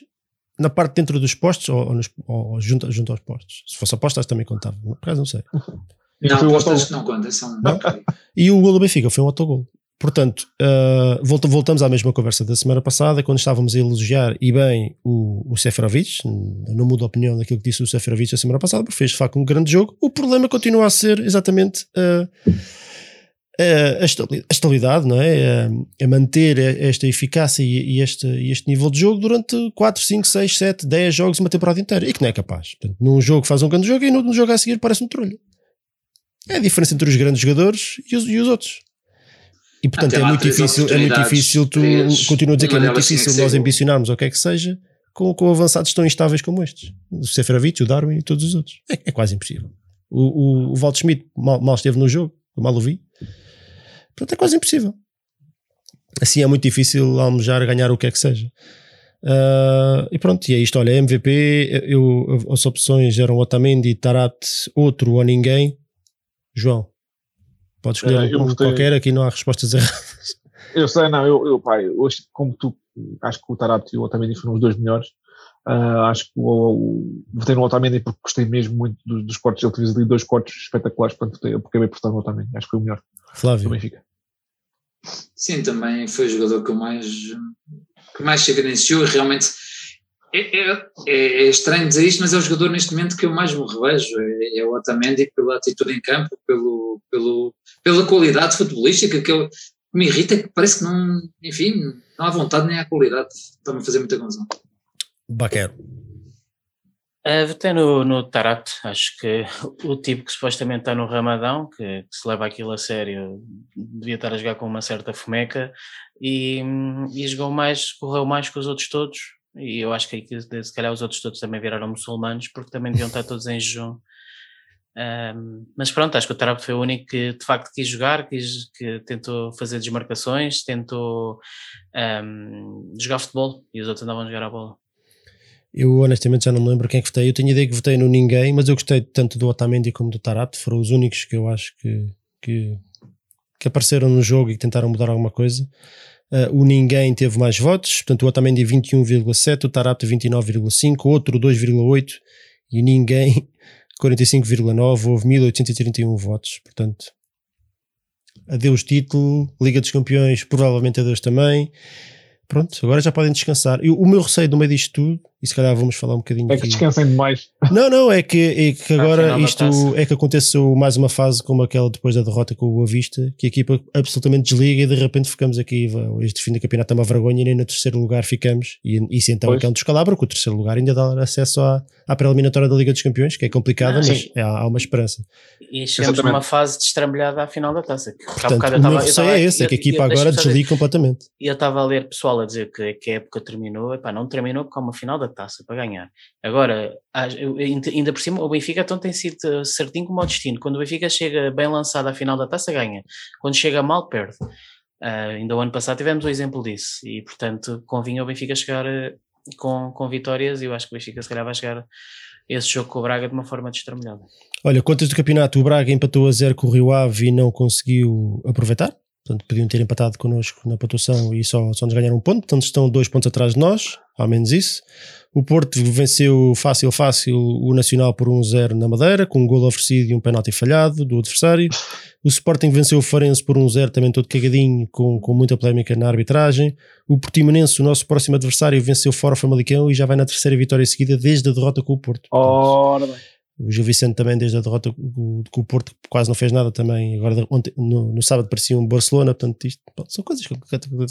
na parte dentro dos postos ou, ou, nos, ou junto, junto, aos postos. Se fosse apostas também contava. Por acaso não sei. Não, apostas não contam. São... Não? E o gol do Benfica foi um autogol. Portanto, uh, voltamos à mesma conversa da semana passada, quando estávamos a elogiar e bem o, o Seferovic. Não mudo a opinião daquilo que disse o Seferovic a semana passada, porque fez de facto um grande jogo. O problema continua a ser exatamente. Uh, a estabilidade, não é? A, manter esta eficácia e este, este nível de jogo durante 4, 5, 6, 7, 10 jogos uma temporada inteira e que não é capaz. Portanto, num jogo faz um grande jogo e no, jogo a seguir parece um trolho. É a diferença entre os grandes jogadores e os, e os outros. E portanto é muito, difícil, é muito difícil, tu continuo a dizer que é muito difícil nós ambicionarmos ou o que é que seja com, com avançados tão instáveis como estes. O Seferovic, o Darwin e todos os outros. É, é quase impossível. O, o, o Walt Schmidt mal, mal esteve no jogo, eu mal o vi. Portanto, é quase impossível. Assim é muito difícil almejar ganhar o que é que seja. Uh, e pronto, e é isto. Olha, MVP, eu, as opções eram Otamendi, Tarat, outro ou ninguém. João, pode escolher uh, um qualquer, aqui não há respostas erradas. Eu sei, não, eu, eu pai, hoje, como tu, acho que o Tarat e o Otamendi foram os dois melhores. Uh, acho que o, votei no Otamendi porque gostei mesmo muito dos, dos cortes. Ele fez ali dois cortes espetaculares, portanto, votei, porque acabei por estar no Otamendi. Acho que foi o melhor. Flávio. Do Benfica. Sim, também foi o jogador que mais, que mais se evidenciou. Realmente é, é, é, é, estranho dizer isto, mas é o jogador neste momento que eu mais me revejo. É, é o Otamendi pela atitude em campo, pelo, pelo, pela qualidade futebolística que ele. me irrita que parece que não, enfim, não há vontade nem há qualidade. Está-me a fazer muita confusão. Baquero. Uh, votei no, no Tarat, acho que o tipo que supostamente está no Ramadão, que, que, se leva aquilo a sério, devia estar a jogar com uma certa fomeca e, e jogou mais, correu mais que os outros todos. E eu acho que se calhar os outros todos também viraram muçulmanos, porque também deviam estar todos em jejum. Um, mas pronto, acho que o Tarap foi o único que de facto quis jogar, quis, que tentou fazer desmarcações, tentou um, jogar futebol e os outros andavam a jogar a bola. Eu honestamente já não me lembro quem é que votei. Eu tenho ideia que votei no ninguém, mas eu gostei tanto do Otamendi como do Tarap. Foram os únicos que eu acho que, que, que apareceram no jogo e que tentaram mudar alguma coisa. Uh, o ninguém teve mais votos, portanto o Otamendi 21,7, o Tarap 29,5, outro 2,8 e ninguém 45,9, houve 1831 votos, portanto adeus título, Liga dos Campeões provavelmente adeus também pronto, agora já podem descansar. E o meu receio no meio disto tudo, e se calhar vamos falar um bocadinho. É que descansem demais. Não, não, é que, é que agora isto é que aconteceu mais uma fase como aquela depois da derrota com o Boa Vista, que a equipa absolutamente desliga e de repente ficamos aqui. Este fim de campeonato é uma vergonha e nem no terceiro lugar ficamos. E isso então pois. é um descalabro, que o terceiro lugar ainda dá acesso à, à pré-eliminatória da Liga dos Campeões, que é complicada, ah, mas é, há uma esperança. E chegamos Exatamente. numa fase destrambelhada à final da taça. Portanto, o meu receio é esse, é que a equipa agora desliga completamente. E eu estava a ler pessoal a dizer que, que a época terminou, epá, não terminou porque há uma final da taça para ganhar. Agora, ainda por cima, o Benfica então tem sido certinho como o destino. Quando o Benfica chega bem lançado à final da taça, ganha. Quando chega mal, perde. Uh, ainda o ano passado tivemos o exemplo disso e, portanto, convinha o Benfica chegar uh, com, com vitórias e eu acho que o Benfica se calhar vai chegar esse jogo com o Braga de uma forma destrambelhada. Olha, contas do campeonato, o Braga empatou a zero com o Rio Ave e não conseguiu aproveitar. Portanto, podiam ter empatado connosco na pontuação e só, só nos ganharam um ponto. Portanto, estão dois pontos atrás de nós, ao menos isso. O Porto venceu fácil, fácil o Nacional por 1-0 na Madeira, com um gol oferecido e um penalti falhado do adversário. O Sporting venceu o Farense por 1-0, também todo cagadinho, com, com muita polémica na arbitragem. O Portimonense, o nosso próximo adversário, venceu fora o Famalicão e já vai na terceira vitória seguida desde a derrota com o Porto. Ora bem. O Gil Vicente também, desde a derrota com o Porto, quase não fez nada também. Agora, ontem, no, no sábado, parecia um Barcelona. Portanto, isto são coisas que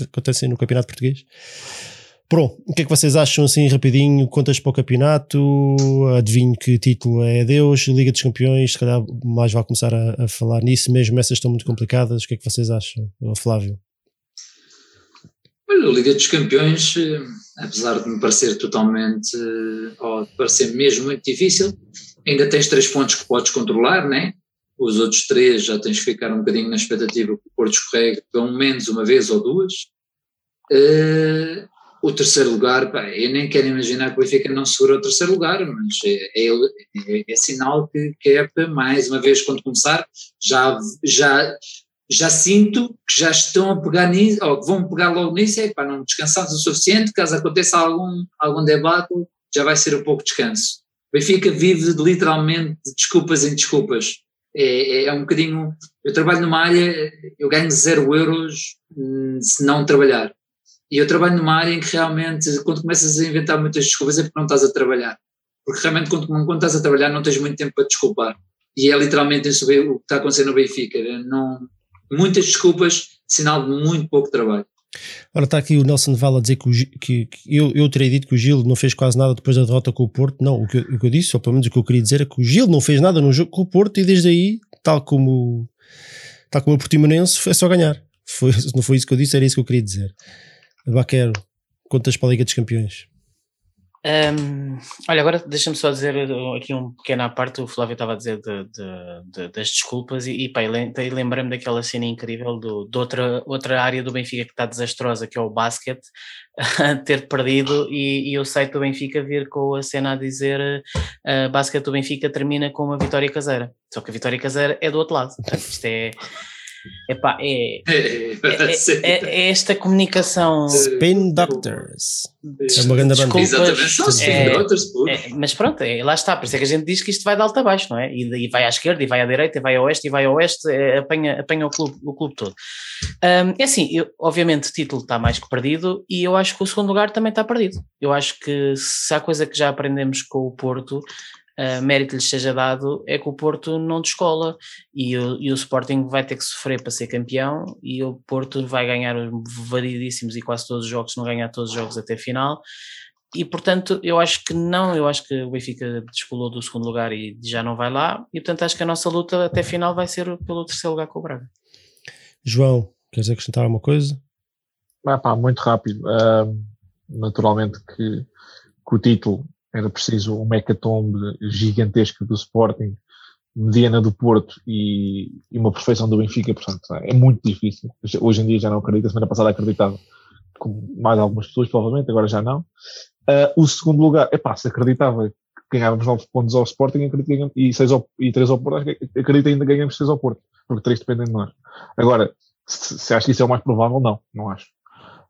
acontecem no Campeonato Português. Pronto, o que é que vocês acham assim rapidinho? Contas para o campeonato? Adivinho que título é Deus, Liga dos Campeões, se calhar mais vai começar a, a, falar nisso, mesmo essas estão muito complicadas. O que é que vocês acham, Flávio? Olha, a Liga dos Campeões, eh, apesar de me parecer totalmente, eh, ou de parecer mesmo muito difícil, ainda tens três pontos que podes controlar, né? Os outros três já tens que ficar um bocadinho na expectativa que o Porto escorregue pelo menos uma vez ou duas. Uh, o terceiro lugar, pá, eu nem quero imaginar que o Benfica não segura o terceiro lugar, mas é, é, é, é sinal que, que é mais uma vez, quando começar, já, já, já sinto que já estão a pegar nisso, ou que vão pegar logo nisso, é para não descansados o suficiente, caso aconteça algum, algum debate, já vai ser um pouco de descanso. O Benfica vive literalmente de desculpas em desculpas. É, é, é, um bocadinho. Eu trabalho numa área, eu ganho zero euros hum, se não trabalhar. E eu trabalho numa área em que realmente, quando começas a inventar muitas desculpas, é porque não estás a trabalhar. Porque realmente, quando, quando estás a trabalhar, não tens muito tempo para desculpar. E é literalmente isso o que está acontecendo no Benfica. Não, muitas desculpas, sinal de muito pouco trabalho. Ora, está aqui o Nelson Val a dizer que, o, que, que, eu, eu terei dito que o Gil não fez quase nada depois da derrota com o Porto. Não, o que, o que eu disse, ou pelo menos o que eu queria dizer, é que o Gil não fez nada no jogo com o Porto e desde aí, tal como, tal como o Portimonense, é só ganhar. Foi, não foi isso que eu disse, era isso que eu queria dizer. Baquero, contas para a Liga dos Campeões. Um, olha, agora deixa-me só dizer aqui um pequeno à parte, o Flávio estava a dizer de, de, de, das desculpas e, e lembrei-me daquela cena incrível do, de outra, outra área do Benfica que está desastrosa, que é o basquete, ter perdido e, e, o site do Benfica vir com a cena a dizer uh, basquete do Benfica termina com uma vitória caseira, só que a vitória caseira é do outro lado, isto é Epá, é, é, é, é, esta comunicação. Spin Doctors. É uma grande banda. Exatamente, Spin Doctors, é, Mas pronto, é, lá está. Por isso é que a gente diz que isto vai de alto a baixo, não é? E, e vai à esquerda, e vai à direita, e vai ao oeste, e vai ao oeste, é, apanha, apanha o, clube, o clube todo. Um, é assim, eu, obviamente o título está mais que perdido, e eu acho que o segundo lugar também está perdido. Eu acho que se há coisa que já aprendemos com o Porto uh, mérito lhes seja dado, é que o Porto não descola e o, e o Sporting vai ter que sofrer para ser campeão e o Porto vai ganhar variedíssimos e quase todos os jogos, se não ganhar todos os jogos até final. E portanto, eu acho que não, eu acho que o Benfica descolou do segundo lugar e já não vai lá, e portanto acho que a nossa luta até final vai ser pelo terceiro lugar com o Braga. João, queres acrescentar alguma coisa? Ah, pá, muito rápido. Uh, naturalmente que, que, o título era preciso uma hecatombe gigantesca do Sporting, mediana do Porto e, e, uma perfeição do Benfica, portanto é muito difícil. Hoje em dia já não acredito, a semana passada acreditava, com mais algumas pessoas provavelmente, agora já não. Uh, o segundo lugar, é pá, se acreditava que ganhávamos 9 pontos ao Sporting e, 6 ao, e 3 ao Porto, acredito ainda ganhamos 6 ao Porto, porque 3 dependem de nós. Agora, se, se acho que isso é o mais provável, não, não acho.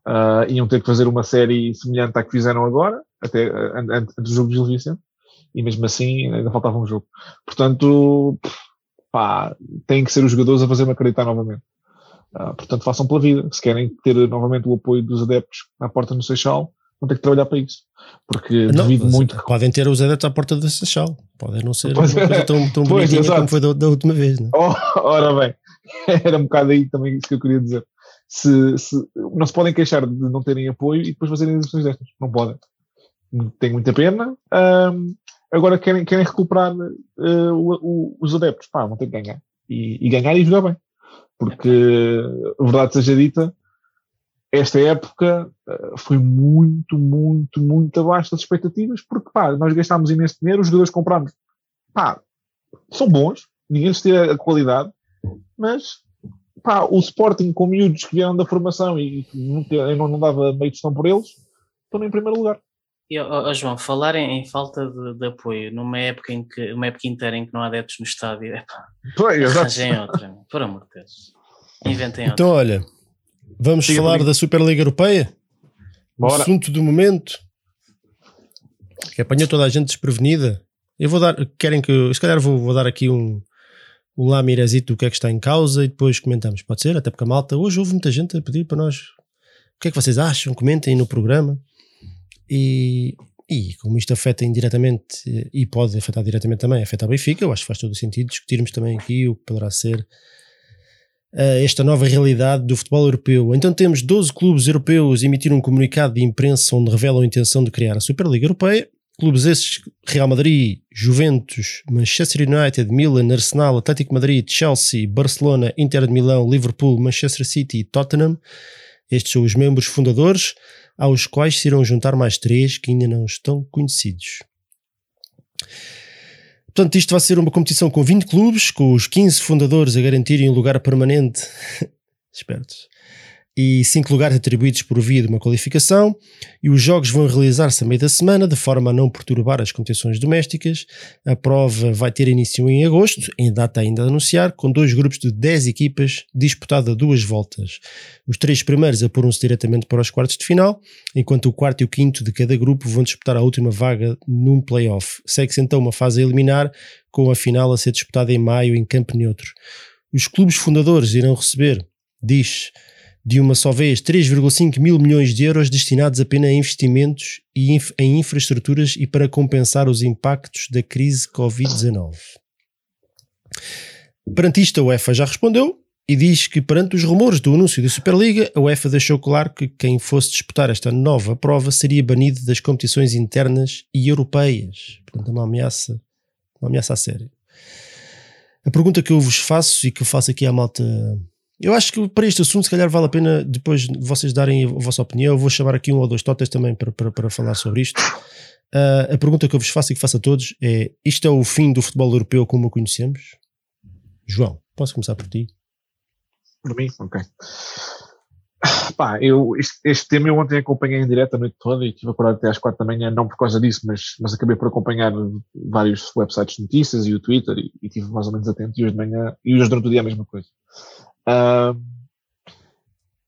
Uh, iam ter que fazer uma série semelhante à que fizeram agora, até antes do jogo de Gil Vicente, e mesmo assim ainda faltava um jogo. Portanto, pá, têm que ser os jogadores a fazer-me acreditar novamente. Uh, portanto, façam pela vida. Se querem ter novamente o apoio dos adeptos à porta no Seixal, vão ter que trabalhar para isso. Porque não, devido muito. Podem ter os adeptos à porta do Seixal. Podem não ser pois uma é. coisa tão, tão pois, bonitinha como foi da, da última vez. Não? Oh, ora bem, era um bocado aí também isso que eu queria dizer. Se, se, não se podem queixar de não terem apoio e depois fazerem exibições destas. Não podem. Tenho muita pena. Um, agora querem, querem recuperar uh, o, o, os adeptos. Pá, vão ter que ganhar. E, e ganhar e jogar bem. Porque, verdade seja dita, esta época uh, foi muito, muito, muito abaixo das expectativas, porque pá, nós gastámos imenso dinheiro, os jogadores comprámos, pá, são bons, ninguém se tira a qualidade, mas pá, o Sporting com miúdos que vieram da formação e não, não dava meio de gestão por eles, estão em primeiro lugar. E, oh, João, falar em, em falta de, de, apoio numa época em que uma época inteira em que não há adeptos no estádio, é pá, arranjem outra, por amor de Deus. Inventem outra. Então, olha, vamos Siga falar da Superliga Europeia? Bora. Assunto do momento que apanhou toda a gente desprevenida. Eu vou dar, querem que, se calhar vou, vou dar aqui um, o lamirazito do que é que está em causa e depois comentamos. Pode ser? Até porque a malta, hoje houve muita gente a pedir para nós o que é que vocês acham, comentem no programa. E, e como isto afeta indiretamente e pode afetar diretamente também, afeta a Benfica, eu acho que faz todo o sentido discutirmos também aqui o que poderá ser uh, esta nova realidade do futebol europeu. Então temos 12 clubes europeus emitir um comunicado de imprensa onde revelam a intenção de criar a Superliga Europeia Clubes esses: Real Madrid, Juventus, Manchester United, Milan, Arsenal, Atlético Madrid, Chelsea, Barcelona, Inter de Milão, Liverpool, Manchester City e Tottenham. Estes são os membros fundadores, aos quais se irão juntar mais três que ainda não estão conhecidos. Portanto, isto vai ser uma competição com 20 clubes, com os 15 fundadores a garantirem um lugar permanente. Espertos e cinco lugares atribuídos por via de uma qualificação, e os jogos vão realizar-se a meio da semana, de forma a não perturbar as competições domésticas. A prova vai ter início em agosto, em data ainda a anunciar, com dois grupos de 10 equipas disputada duas voltas. Os três primeiros apuram-se diretamente para os quartos de final, enquanto o quarto e o quinto de cada grupo vão disputar a última vaga num play-off. Segue-se então uma fase a eliminar, com a final a ser disputada em maio em campo neutro. Os clubes fundadores irão receber, diz de uma só vez 3,5 mil milhões de euros destinados apenas a investimentos e inf em infraestruturas e para compensar os impactos da crise Covid-19. Perante isto, a UEFA já respondeu e diz que, perante os rumores do anúncio da Superliga, a UEFA deixou claro que quem fosse disputar esta nova prova seria banido das competições internas e europeias. Portanto, é uma ameaça, uma ameaça a sério. A pergunta que eu vos faço e que eu faço aqui à malta eu acho que para este assunto, se calhar, vale a pena depois vocês darem a vossa opinião. Eu vou chamar aqui um ou dois totas também para, para, para falar sobre isto. Uh, a pergunta que eu vos faço e que faço a todos é: isto é o fim do futebol europeu como o conhecemos? João, posso começar por ti? Por mim? Ok. Pá, eu, este, este, tema eu ontem acompanhei em direto a noite toda e tive acordado até às quatro da manhã, não por causa disso, mas, mas acabei por acompanhar vários websites de notícias e o Twitter e, e tive mais ou menos atento e hoje de manhã, e hoje durante o dia a mesma coisa.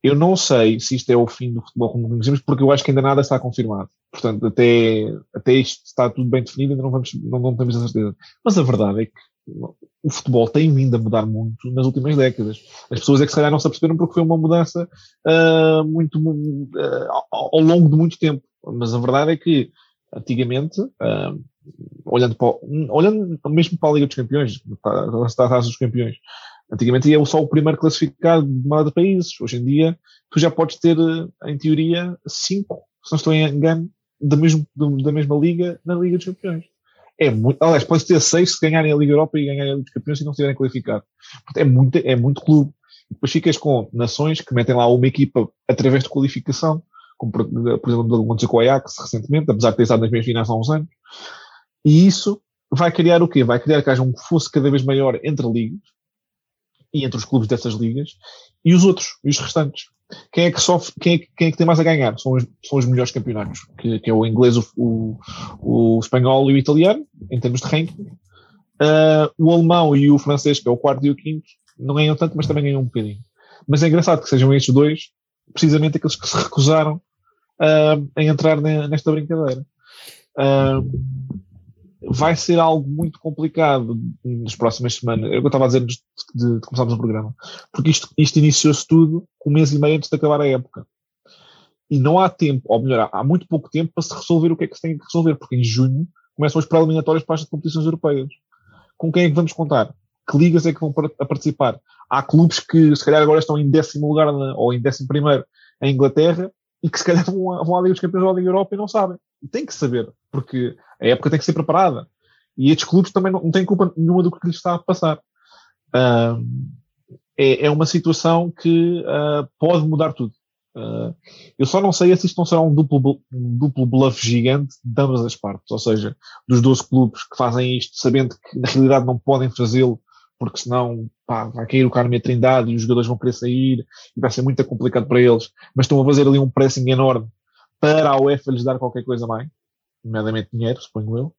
Eu não sei se isto é o fim do futebol como conhecemos, porque eu acho que ainda nada está confirmado. Portanto, até, até isto está tudo bem definido, ainda não, vamos, não, não temos a certeza. Mas a verdade é que o futebol tem vindo a mudar muito nas últimas décadas. As pessoas é que se calhar não se aperceberam porque foi uma mudança uh, muito uh, ao longo de muito tempo. Mas a verdade é que antigamente uh, olhando, para, olhando mesmo para a Liga dos Campeões, para a Taça dos Campeões, antigamente ia só o primeiro classificado de uma de países. Hoje em dia, tu já podes ter, em teoria, cinco, se não estou em engano, da, mesmo, da mesma liga na Liga dos Campeões. É muito, aliás, podes ter seis se ganharem a Liga Europa e ganharem a Liga dos Campeões e não estiverem qualificados. É muito, é muito clube. Depois ficas com nações que metem lá uma equipa através de qualificação, como por, por exemplo aconteceu com o Ajax recentemente, apesar de ter estado nas meias finais há uns anos. E isso vai criar o quê? Vai criar que haja um fosso cada vez maior entre ligas e entre os clubes dessas ligas e os outros, e os restantes. Quem é que sofre, quem é, quem é que tem mais a ganhar? São os, são os melhores campeonatos, que, que é o inglês, o, o, o, espanhol e o italiano, em termos de ranking. Uh, o alemão e o francês, que é o quarto e o quinto, não ganham tanto, mas também ganham um bocadinho. Mas é engraçado que sejam estes dois, precisamente aqueles que se recusaram uh, a entrar nesta brincadeira. Uh, vai ser algo muito complicado nas próximas semanas. Eu estava a dizer de, de, de começarmos o programa. Porque isto, isto iniciou-se tudo um mês e meio antes de acabar a época. E não há tempo, ou melhor, há muito pouco tempo para se resolver o que é que se tem que resolver, porque em junho começam as pré-eliminatórias para as competições europeias. Com quem é que vamos contar? Que ligas é que vão a participar? Há clubes que se calhar agora estão em décimo lugar na, ou em décimo primeiro em Inglaterra e que se calhar vão à Liga dos Campeões ou à Liga Europa e não sabem. Tem que saber, porque a época tem que ser preparada. E estes clubes também não, não têm culpa nenhuma do que lhes está a passar. É, é, uma situação que uh, pode mudar tudo. Uh, eu só não sei se isto não será um duplo, um duplo bluff gigante de ambas as partes, ou seja, dos 12 clubes que fazem isto sabendo que na realidade não podem fazê-lo porque senão pá, vai cair o Carme Trindade e os jogadores vão querer sair e vai ser muito complicado para eles, mas estão a fazer ali um pressing enorme para a UEFA lhes dar qualquer coisa mais, nomeadamente dinheiro, suponho eu.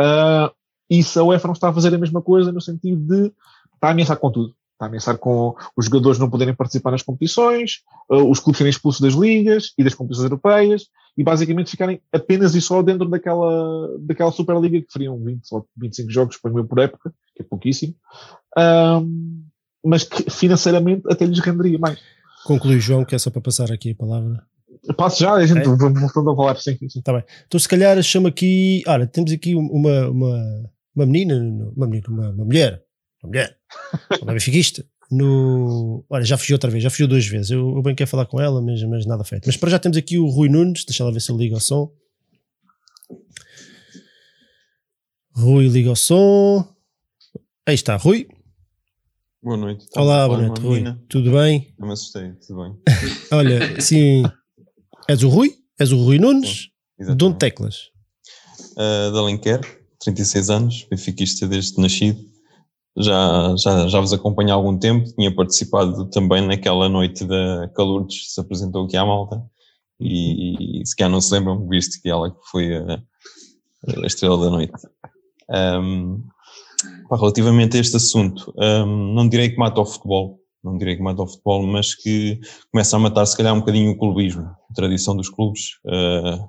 Uh, e se a UEFA não está a fazer a mesma coisa no sentido de está a ameaçar com tudo. Está a ameaçar com os jogadores não poderem participar nas competições, uh, os clubes serem expulsos das ligas e das competições europeias e basicamente ficarem apenas e só dentro daquela, daquela Superliga que fariam 20 ou 25 jogos por época, que é pouquíssimo, um, mas que financeiramente até lhes renderia mais. Conclui, João, que é só para passar aqui a palavra. Passo já, a gente é? vamos voltando a falar, sim, sim. Tá bem. Então, se calhar, chama aqui. Olha, temos aqui uma, uma, uma menina, uma menina, uma, uma mulher, uma mulher, uma benfiquista, no. Olha, já fugiu outra vez, já fugiu duas vezes. Eu, eu bem quero falar com ela, mas, mas nada feito. Mas para já temos aqui o Rui Nunes, deixa lá ver se ele liga o som. Rui liga o som. Aí está, Rui. Boa noite. Olá, boa noite, Rui. Tudo bem? Não me assustei, tudo bem. Olha, sim, és o Rui? És o Rui Nunes? Sim, de onde teclas? Uh, da Alenquer, 36 anos, benfiquista desde nascido já, já, já vos acompanho há algum tempo, tinha participado também naquela noite da Calurdes, se apresentou aqui à malta, e, e se calhar não se lembram, visto que ela foi a, a estrela da noite. Um, relativamente a este assunto, um, não direi que mata o futebol, não direi que mata o futebol, mas que começa a matar se calhar um bocadinho o clubismo, a tradição dos clubes. Uh,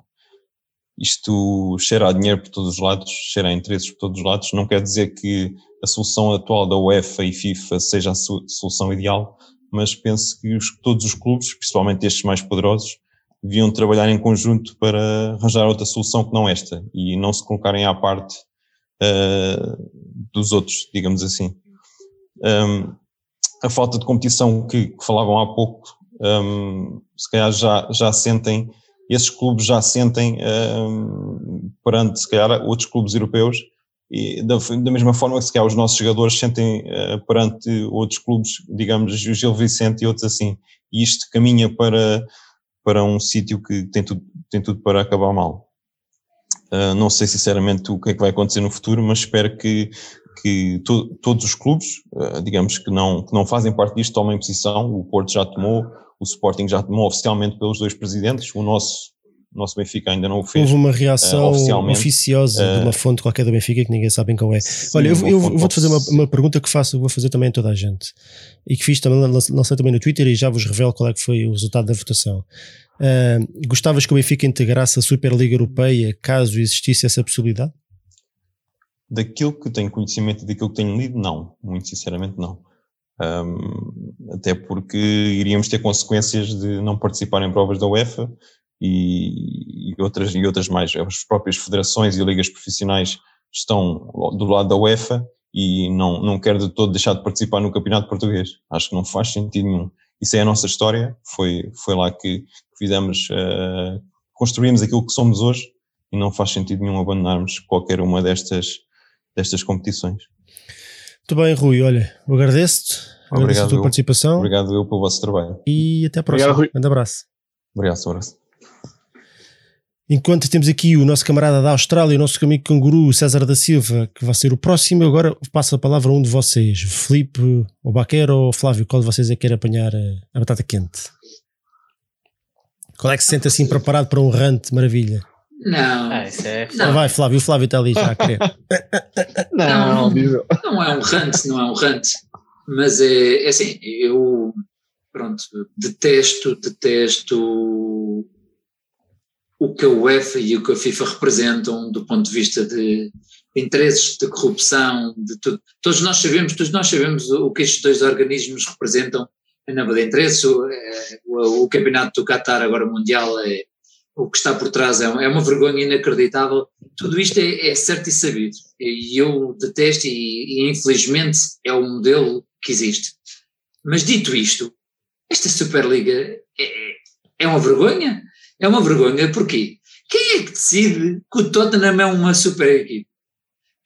isto cheira a dinheiro por todos os lados, cheira a interesses por todos os lados, não quer dizer que a solução atual da UEFA e FIFA seja a solução ideal, mas penso que os, todos os clubes, principalmente estes mais poderosos, deviam trabalhar em conjunto para arranjar outra solução que não esta e não se colocarem à parte uh, dos outros, digamos assim. Um, a falta de competição que, que falavam há pouco, um, se calhar já, já sentem, esses clubes já sentem um, perante, se calhar, outros clubes europeus, e da, da, mesma forma que se calhar os nossos jogadores sentem uh, perante outros clubes, digamos, o Gil Vicente e outros assim, e isto caminha para, para um sítio que tem tudo, tem tudo para acabar mal. Uh, não sei sinceramente o que é que vai acontecer no futuro, mas espero que, que to, todos os clubes, uh, digamos, que não, que não fazem parte disto, tomem posição. O Porto já tomou, o Sporting já tomou oficialmente pelos dois presidentes, o nosso o nosso Benfica ainda não o fez. Houve uma reação uh, oficiosa uh, de uma fonte qualquer do Benfica que ninguém sabe quem é. Sim, Olha, eu, eu vou-te fazer uma, uma, pergunta que faço, vou fazer também a toda a gente e que fiz também, lancei também no Twitter e já vos revelo qual é que foi o resultado da votação. Uh, gostavas que o Benfica integrasse a Superliga Europeia caso existisse essa possibilidade? Daquilo que tenho conhecimento e daquilo que tenho lido, não. Muito sinceramente, não. Um, até porque iríamos ter consequências de não participar em provas da UEFA e, e, outras, e outras mais. As próprias federações e ligas profissionais estão do lado da UEFA e não, não quer de todo deixar de participar no campeonato português. Acho que não faz sentido nenhum. Isso é a nossa história, foi, foi lá que fizemos, uh, construímos aquilo que somos hoje e não faz sentido nenhum abandonarmos qualquer uma destas, destas competições. Muito bem, Rui, olha, agradeço-te, agradeço a tua eu, participação. Obrigado eu pelo vosso trabalho. E até a próxima. Obrigado, Grande abraço. Obrigado, abraço. Enquanto temos aqui o nosso camarada da Austrália, o nosso amigo canguru César da Silva, que vai ser o próximo, agora passo a palavra a um de vocês, Felipe, ou Baquero ou Flávio, qual de vocês é que quer apanhar a, batata quente? Qual é que se sente assim preparado para um rante maravilha? Não. Ah, isso é... não. Vai, Flávio, o Flávio está ali já a querer. não, não, não, é um rante, não é um rante. Mas é, é assim, eu pronto, detesto, detesto o que a UEFA e o que a FIFA representam do ponto de vista de, interesses, de corrupção, de tudo. Todos nós sabemos, todos nós sabemos o que estes dois organismos representam em nome de interesses. O, é, o, o, campeonato do Qatar agora mundial é o que está por trás é, é uma vergonha inacreditável. Tudo isto é, é certo e sabido. E eu detesto e, e infelizmente é o modelo que existe. Mas dito isto, esta Superliga é, é uma vergonha é uma vergonha, porquê? Quem é que decide que o Tottenham é uma super equipe?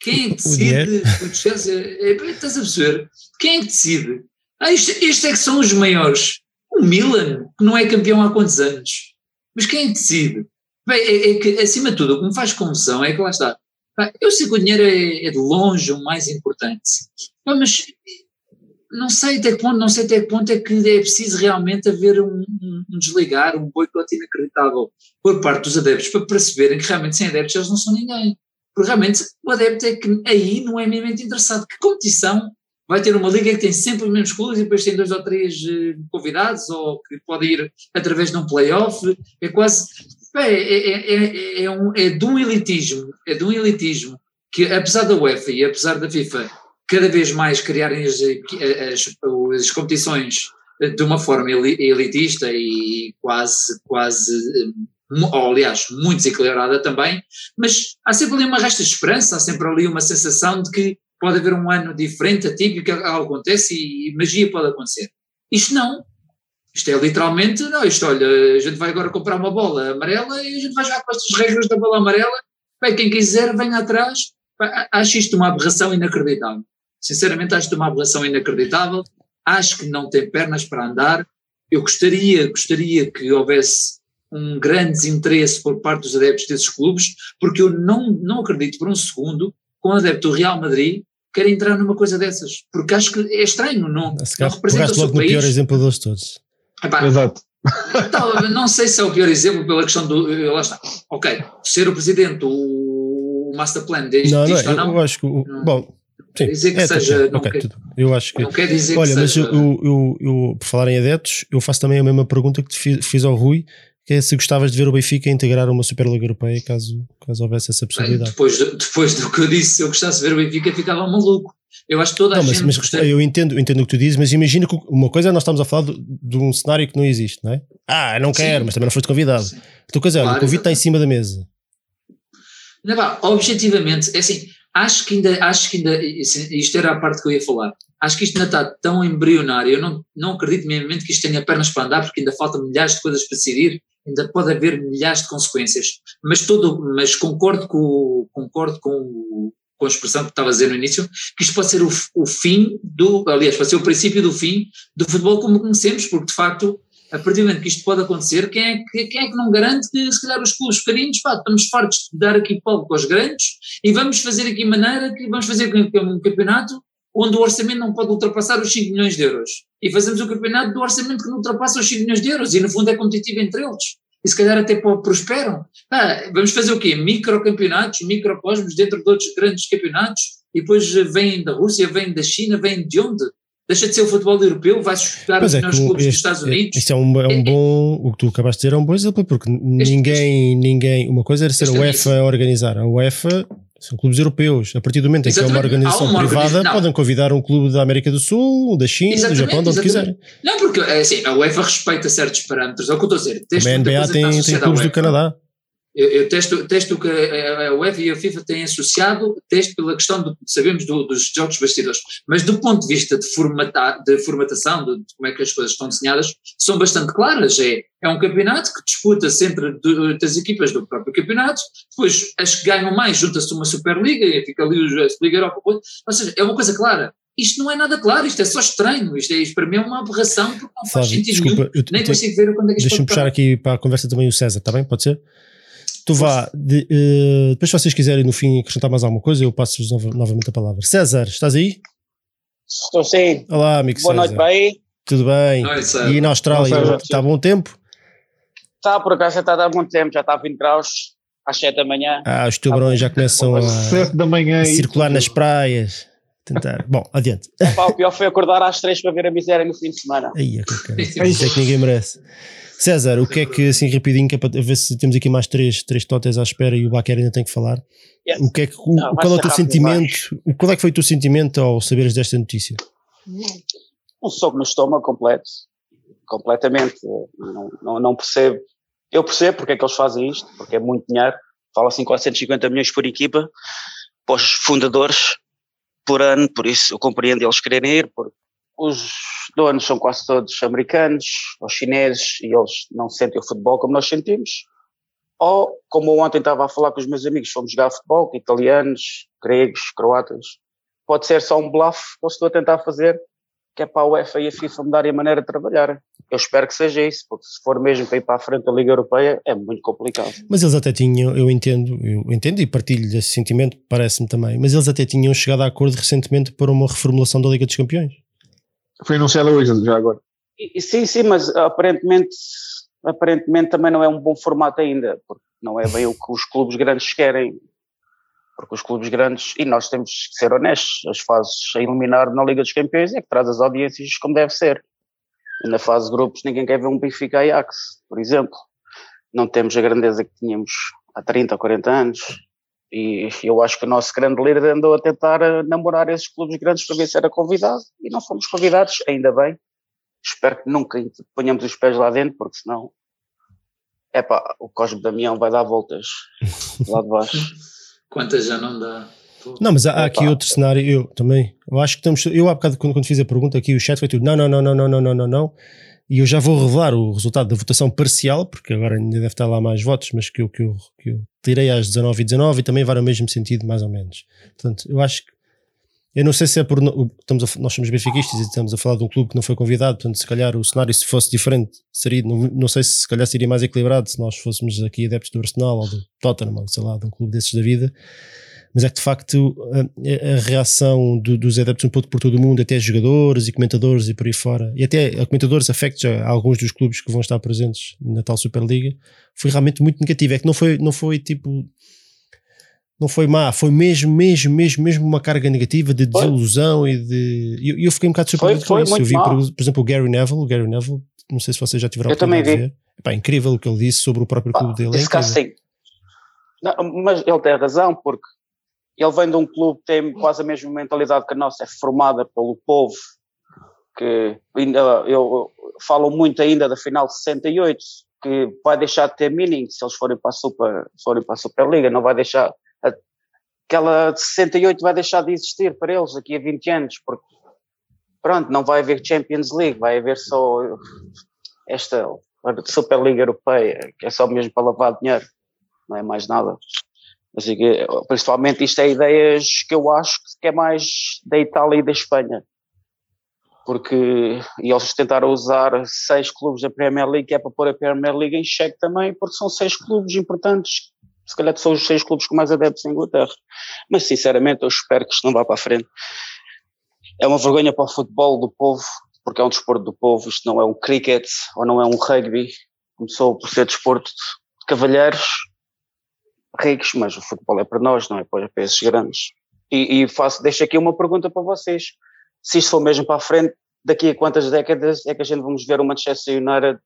Quem é que decide que o Chelsea. É, é, estás a perceber? Quem é que decide? Ah, isto, isto é que são os maiores. O Milan, que não é campeão há quantos anos? Mas quem que decide? Bem, é, é, que, acima de tudo, o que me faz confusão é que lá está. Eu sei que o dinheiro é, é de longe o mais importante. Mas não sei até que ponto, não sei até que ponto é que é preciso realmente haver um, um desligar, um boicote inacreditável por parte dos adeptos para perceberem que realmente sem adeptos eles não são ninguém. Porque realmente o adepto é que aí não é minimamente interessado. Que competição vai ter uma liga que tem sempre os mesmos clubes e depois tem dois ou três eh, convidados ou que pode ir através de um playoff? É quase. É, é, é, é, um, é de um elitismo, é de um elitismo que apesar da UEFA e apesar da FIFA cada vez mais criarem as, as, as competições de uma forma elitista e quase, quase, ou aliás, muito desequilibrada também, mas há sempre ali uma resta de esperança, há sempre ali uma sensação de que pode haver um ano diferente, atípico, algo acontece e magia pode acontecer. Isto não. Isto é literalmente, não, isto olha, a gente vai agora comprar uma bola amarela e a gente vai jogar com estas regras da bola amarela, bem, quem quiser venha atrás, acho isto uma aberração inacreditável. Sinceramente, acho de uma aberração inacreditável. Acho que não tem pernas para andar. Eu gostaria, gostaria que houvesse um grande desinteresse por parte dos adeptos desses clubes, porque eu não, não acredito por um segundo que um adepto do Real Madrid quer entrar numa coisa dessas, porque acho que é estranho, não, não representa o seu país. o pior exemplo deles todos. Epá, Exato. Então, não sei se é o pior exemplo pela questão do. Lá está. Ok, ser o presidente, o master plan desde não, não, não, eu acho que. O, bom, Sim, dizer que é, seja. Não okay, quer, tudo. Eu acho que. Não quer dizer olha, que mas seja... eu, eu, eu, por falar em adeptos, eu faço também a mesma pergunta que te fiz, fiz ao Rui, que é se gostavas de ver o Benfica integrar uma Superliga Europeia caso, caso houvesse essa possibilidade. Bem, depois, depois do que eu disse, se eu gostasse de ver o Benfica, ficava maluco. Eu acho que toda a não, mas, gente. Mas, eu entendo, entendo o que tu dizes, mas imagina que uma coisa é nós estamos a falar de, de um cenário que não existe, não é? Ah, não quero, Sim. mas também não foste convidado. Sim. Então, coisa é, claro, o convite está em cima da mesa. Não, pá, objetivamente, é assim, acho que ainda, acho que ainda, isto era a parte que eu ia falar, acho que isto ainda está tão embrionário, eu não, não acredito minimamente que isto tenha pernas para andar, porque ainda faltam milhares de coisas para decidir, ainda pode haver milhares de consequências, mas todo, mas concordo com, concordo com, com a expressão que estava a dizer no início, que isto pode ser o, o fim do, aliás, pode ser o princípio do fim do futebol como conhecemos, porque de facto a partir do momento que isto pode acontecer, quem é que, quem é que não garante que se calhar os clubes pequeninos, pá, estamos fartos de dar aqui palco aos grandes e vamos fazer aqui maneira que vamos fazer um campeonato onde o orçamento não pode ultrapassar os 5 milhões de euros. E fazemos o campeonato do orçamento que não ultrapassa os 5 milhões de euros e no fundo é competitivo entre eles. E se calhar até prosperam. Ah, vamos fazer o quê? Microcampeonatos, microcosmos dentro de outros grandes campeonatos e depois vêm da Rússia, vêm da China, vêm de onde? deixa de ser o futebol europeu, vai-se jogar nos é, clubes este, dos Estados Unidos. Isto é um, é um é, bom, o que tu acabaste de dizer é um bom exemplo, porque este, ninguém, este, ninguém, uma coisa era ser a UEFA a organizar, a UEFA são clubes europeus. A partir do momento em que é uma organização uma privada, organiza podem convidar um clube da América do Sul, da China, exatamente, do Japão, de onde quiserem. Não, porque assim, a UEFA respeita certos parâmetros, é o que eu estou a dizer. a NBA tem, tem clubes do Canadá. Eu, eu testo, testo o que a UEFA e a FIFA têm associado, testo pela questão de sabemos do, dos jogos bastidores, mas do ponto de vista de, formata, de formatação, de, de, como é que as coisas estão desenhadas, são bastante claras. É, é um campeonato que disputa-se entre as equipas do próprio campeonato, depois as que ganham mais junta-se uma Superliga e fica ali a Liga Europa. Ou seja, é uma coisa clara. Isto não é nada claro, isto é só estranho, isto, é, isto para mim é uma aberração, porque não faz sentido desculpa, nenhum, nem consigo ver quando é que isto Deixa-me puxar aqui para a conversa também o César, está bem? Pode ser? Tu vá, de, uh, depois se vocês quiserem no fim acrescentar mais alguma coisa, eu passo-vos novamente a palavra. César, estás aí? Estou sim. Olá, amigo Boa César. noite, bem? Tudo bem? Oi, e na Austrália, está bom tempo? Está, por acaso já está a dar bom tempo, já está a 20 graus às 7 da manhã. Ah, os tubarões já começam a, 7 da manhã a circular nas praias. Tentar. Bom, adiante. Pá, o pior foi acordar às 3 para ver a miséria no fim de semana. Aí, é que é que ninguém merece. César, o que é que, assim, rapidinho, que é para ver se temos aqui mais três, três totes à espera e o Baquer ainda tem que falar. Yes. O que é que, o, Não, qual é o teu rápido, sentimento? o- Qual é que foi o teu sentimento ao saberes desta notícia? Um soco no estômago completo. Completamente. Não, não, não percebo. Eu percebo porque é que eles fazem isto, porque é muito dinheiro. Fala-se em 450 milhões por equipa, para os fundadores, por ano, por isso eu compreendo eles quererem ir, porque os donos são quase todos americanos ou chineses e eles não sentem o futebol como nós sentimos. Ou, como ontem estava a falar com os meus amigos, fomos jogar futebol, italianos, gregos, croatas. Pode ser só um bluff que eu estou a tentar fazer, que é para a UEFA e a FIFA mudarem a maneira de trabalhar. Eu espero que seja isso, porque se for mesmo para ir para a frente da Liga Europeia, é muito complicado. Mas eles até tinham, eu entendo, eu entendo e partilho desse sentimento, parece-me também, mas eles até tinham chegado a acordo recentemente para uma reformulação da Liga dos Campeões. Foi anunciado hoje, já agora. E sim, sim, mas aparentemente, aparentemente também não é um bom formato ainda, porque não é bem o que os clubes grandes querem. Porque os clubes grandes, e nós temos que ser honestos, as fases a eliminar na Liga dos Campeões é que traz as audiências como deve ser. E na fase de grupos ninguém quer ver um Benfica Ajax, por exemplo. Não temos a grandeza que tínhamos há 30 ou 40 anos. E eu acho que o nosso grande líder andou a tentar eh, namorar esses clubes grandes para ver se era convidado e não fomos convidados, ainda bem. Espero que nunca ponhamos os pés lá dentro, porque senão, é pá, o Cosme Damião vai dar voltas lá de baixo. Quantas já não dá? Não, mas há, há aqui outro cenário, eu também. Eu acho que estamos. Eu há bocado, quando, quando fiz a pergunta aqui, o chat foi tudo: não, não, não, não, não, não, não, não, não. E eu já vou revelar o resultado da votação parcial, porque agora ainda deve estar lá mais votos, mas que eu, que eu, que eu tirei às 19 e 19 e também vai no mesmo sentido, mais ou menos. Portanto, eu acho que. Eu não sei se é por. Estamos a- nós somos benfiquistas e estamos a falar de um clube que não foi convidado, portanto, se calhar o cenário, se fosse diferente, seria. Não, não sei se se calhar seria mais equilibrado se nós fôssemos aqui adeptos do Arsenal ou do Tottenham, sei lá, de um clube desses da vida mas é que de facto a, a reação do- dos adeptos um pouco por todo o mundo, até jogadores e comentadores e por aí fora, e até a comentadores afectos a alguns dos clubes que vão estar presentes na tal Superliga, foi realmente muito negativo. É que não foi, não foi tipo. Não foi má, foi mesmo, mesmo, mesmo, mesmo uma carga negativa de Foi. desilusão e de. E eu, eu fiquei um bocado surpreendido Foi- com foi isso. Eu vi, por, por exemplo, o Gary Neville, o Gary Neville, não sei se vocês já tiveram a Eu também oportunidade de ver. Epá, incrível o que ele disse sobre o próprio clube dele. é Esse caso incrível. sim. Não, mas ele tem razão, porque ele vem de um clube que tem quase a mesma mentalidade que a nossa, é formada pelo povo, que ainda, eu, falam muito ainda da final de 68, que vai deixar de ter meaning se eles forem para a, Super, forem para a Superliga, não vai deixar, aquela de 68 vai deixar de existir para eles daqui a 20 anos, porque pronto, não vai haver Champions League, vai haver só esta Superliga Europeia, que é só mesmo para lavar dinheiro, não é mais nada. Assim principalmente isto é ideias que eu acho que é mais da Itália e da Espanha. Porque e eles tentaram usar seis clubes da Premier League, que é para pôr a Premier League em xeque também, porque são seis clubes importantes, se calhar são os seis clubes com mais adeptos em Inglaterra. Mas sinceramente eu espero que isto não vá para a frente. É uma vergonha para o futebol do povo, porque é um desporto do povo, isto não é um cricket ou não é um rugby, começou por ser desporto de cavalheiros, ricos, mas o futebol é para nós, não é para esses grandes. E, e faço, deixo aqui uma pergunta para vocês. Se isto for mesmo para a frente, daqui a quantas décadas é que a gente vamos ver o Manchester United,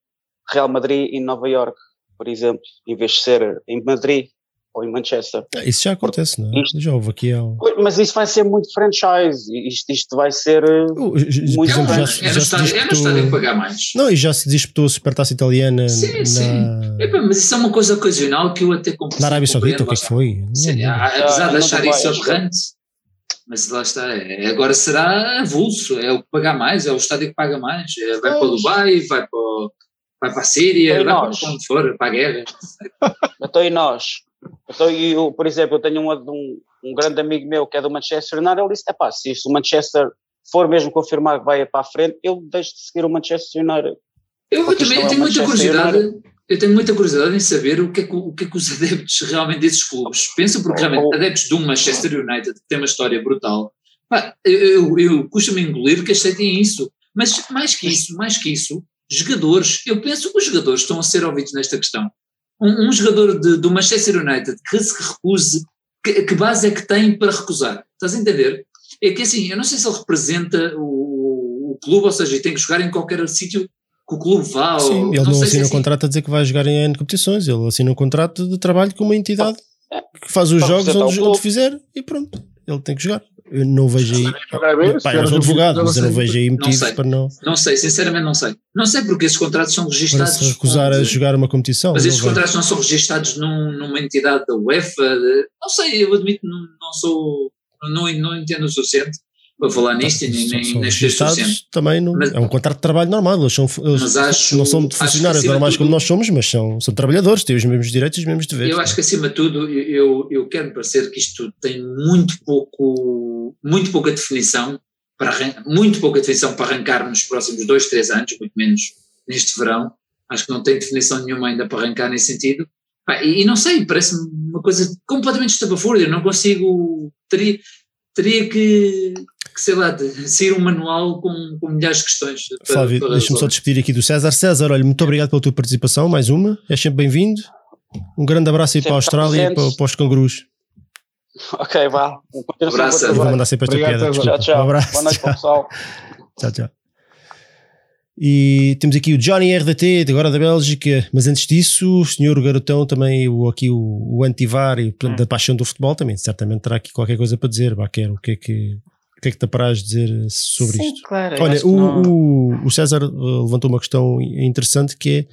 Real Madrid em Nova York, por exemplo, em vez de ser em Madrid ou em Manchester. Ah, Isso já acontece, não é? Isto- Já houve aqui ao. Mas isso vai ser muito franchise. Isto, isto vai ser. Por Muito exemplo, bem. já, se- É no já se estádio, no disputou. pagar mais. Não, e já se disputou a Supertaça Italiana Sim, na, sim. Mas isso é uma coisa ocasional que eu até compreendo. na Arábia Saudita, o que é que foi? Não Sim, lembro. a- apesar Ah, de achar não isso aberrante, mas lá está. é- agora será avulso, é o que paga mais, é o estádio que paga mais. é- vai para o. Dubai, vai para, vai para a Síria, Foi vai para onde for, para a guerra. Então, e nós? Então, eu, por exemplo, eu tenho um, um, um grande amigo meu que é do Manchester United. Ele disse: epá, se isto o Manchester for mesmo confirmar que vai para a frente, eu deixo de seguir o Manchester United. Eu, também é tenho muita curiosidade. Eu tenho muita curiosidade em saber o que, é que, o que é que os adeptos realmente desses clubes pensam, porque realmente adeptos do Manchester United, que tem uma história brutal, pá, eu, eu, eu custa-me engolir que aceitem isso. Mas mais que isso, mais que isso, jogadores, eu penso que os jogadores estão a ser ouvidos nesta questão. Um, um jogador de- do Manchester United que se recuse, que, que base é que tem para recusar? Estás a entender? É que assim, eu não sei se ele representa o, o clube, ou seja, tem que jogar em qualquer sítio que o clube vá. Sim, ou, ele não, se assina é um assim. contrato a dizer que vai jogar em N competições, ele assina um contrato de trabalho com uma entidade que faz os Para jogos onde, o onde fizer e pronto, ele tem que jogar. Eu não vejo aí. Pá, eu sou advogado, mas eu não vejo aí motivos para não Não sei, sinceramente não sei. Não sei porque esses contratos são para registados. se recusar a jogar uma competição. Mas esses contratos não são registados num- numa entidade da UEFA. de- não sei, eu admito não sou. Não, não entendo o suficiente para falar nisto e nem, nem, são suficiente. também não, Mas- é um contrato de trabalho normal. Eles, são, eles acho- não são funcionários normais como nós somos, mas são, são trabalhadores, têm os mesmos direitos e os mesmos deveres. Eu acho que acima de tudo, eu, eu quero parecer que isto tem muito pouco, muito pouca definição para muito pouca definição para arrancar nos próximos dois, três anos, muito menos neste verão. Acho que não tem definição nenhuma ainda para arrancar nesse sentido. E, não sei, parece-me uma coisa completamente estapafúrdia. Eu não consigo. Teria, teria que, que, sei lá, de- sair um manual com, com milhares de questões. Flávio, deixa-me só despedir aqui do César. César, olha, muito obrigado pela tua participação, mais uma. És sempre bem-vindo. Um grande abraço aí Sempre para a Austrália e para, para os cangurus. Ok, vá. Continuação Abraço, vou mandar sempre esta Obrigado, piada. Tchau, tchau. Um abraço. Boa noite para o tchau. pessoal. tchau, tchau. E temos aqui o Johnny RDT, agora da Bélgica, mas antes disso, o senhor Garotão também, o, aqui o, o antivar e portanto, da paixão do futebol, também certamente terá aqui qualquer coisa para dizer. Baquero, o que é que, o que, é que te apraz dizer sobre Sim, isto? claro. Olha, o, não- o, o César uh, levantou uma questão interessante que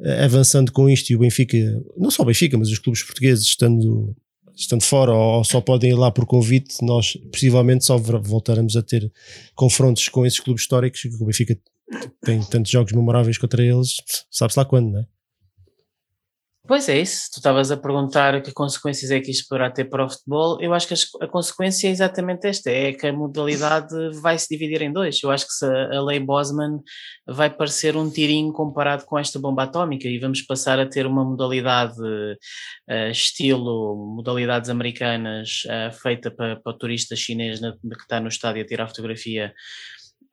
é uh, avançando com isto e o Benfica, não só o Benfica, mas os clubes portugueses estando, estando fora ou só podem ir lá por convite, nós possivelmente só voltaremos a ter confrontos com esses clubes históricos que o Benfica tem tantos jogos memoráveis contra eles, sabe-se lá quando, não é? Pois é isso, tu estavas a perguntar que consequências é que isto poderá ter para o futebol. Eu acho que a consequência é exatamente esta: é que a modalidade vai se dividir em dois. Eu acho que a lei Bosman vai parecer um tirinho comparado com esta bomba atómica e vamos passar a ter uma modalidade eh, estilo modalidades americanas eh, feita para, para o turista chinês que está no estádio a tirar fotografia.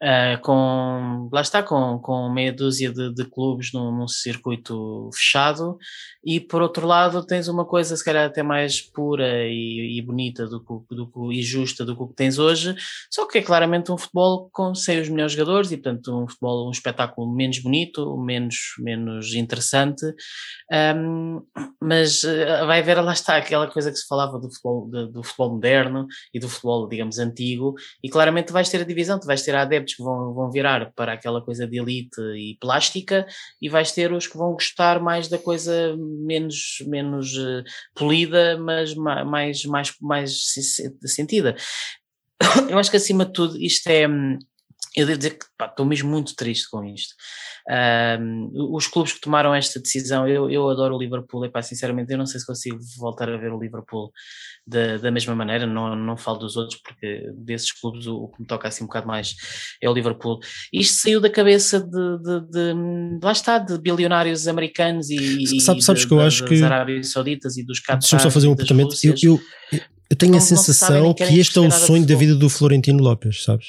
Eh, com lá está com, com meia dúzia de, de clubes num, num circuito fechado. E por outro lado tens uma coisa se calhar até mais pura e, e bonita do que, do e justa do que tens hoje, só que é claramente um futebol com sem os melhores jogadores e portanto um futebol, um espetáculo menos bonito, menos, menos interessante, Ahm, mas eh, vai haver, lá está, aquela coisa que se falava do futebol, de- do futebol moderno e do futebol, digamos, antigo, e claramente vais ter a divisão, tu vais ter adeptos que vão, vão virar para aquela coisa de elite e plástica, e vais ter os que vão gostar mais da coisa menos, menos eh, polida, mas ma- mais, mais, mais se- se- sentida. Eu acho que acima de tudo isto é. Eu devo dizer que pá, estou mesmo muito triste com isto. Ahm, os clubes que tomaram esta decisão, eu, eu adoro o Liverpool, e pá, sinceramente eu não sei se consigo voltar a ver o Liverpool da, da mesma maneira, não, não falo dos outros, porque desses clubes o, o que me toca assim um bocado mais é o Liverpool. Isto saiu da cabeça de, de, de- lá está, de bilionários americanos e, e Sabe- sabes de- que eu acho das que- Arábias Sauditas e dos Qatar Deixa-me só fazer um e apontamento. Eu, eu, eu tenho Não- a sensação que este é o sonho da vida do Florentino Lopes, sabes?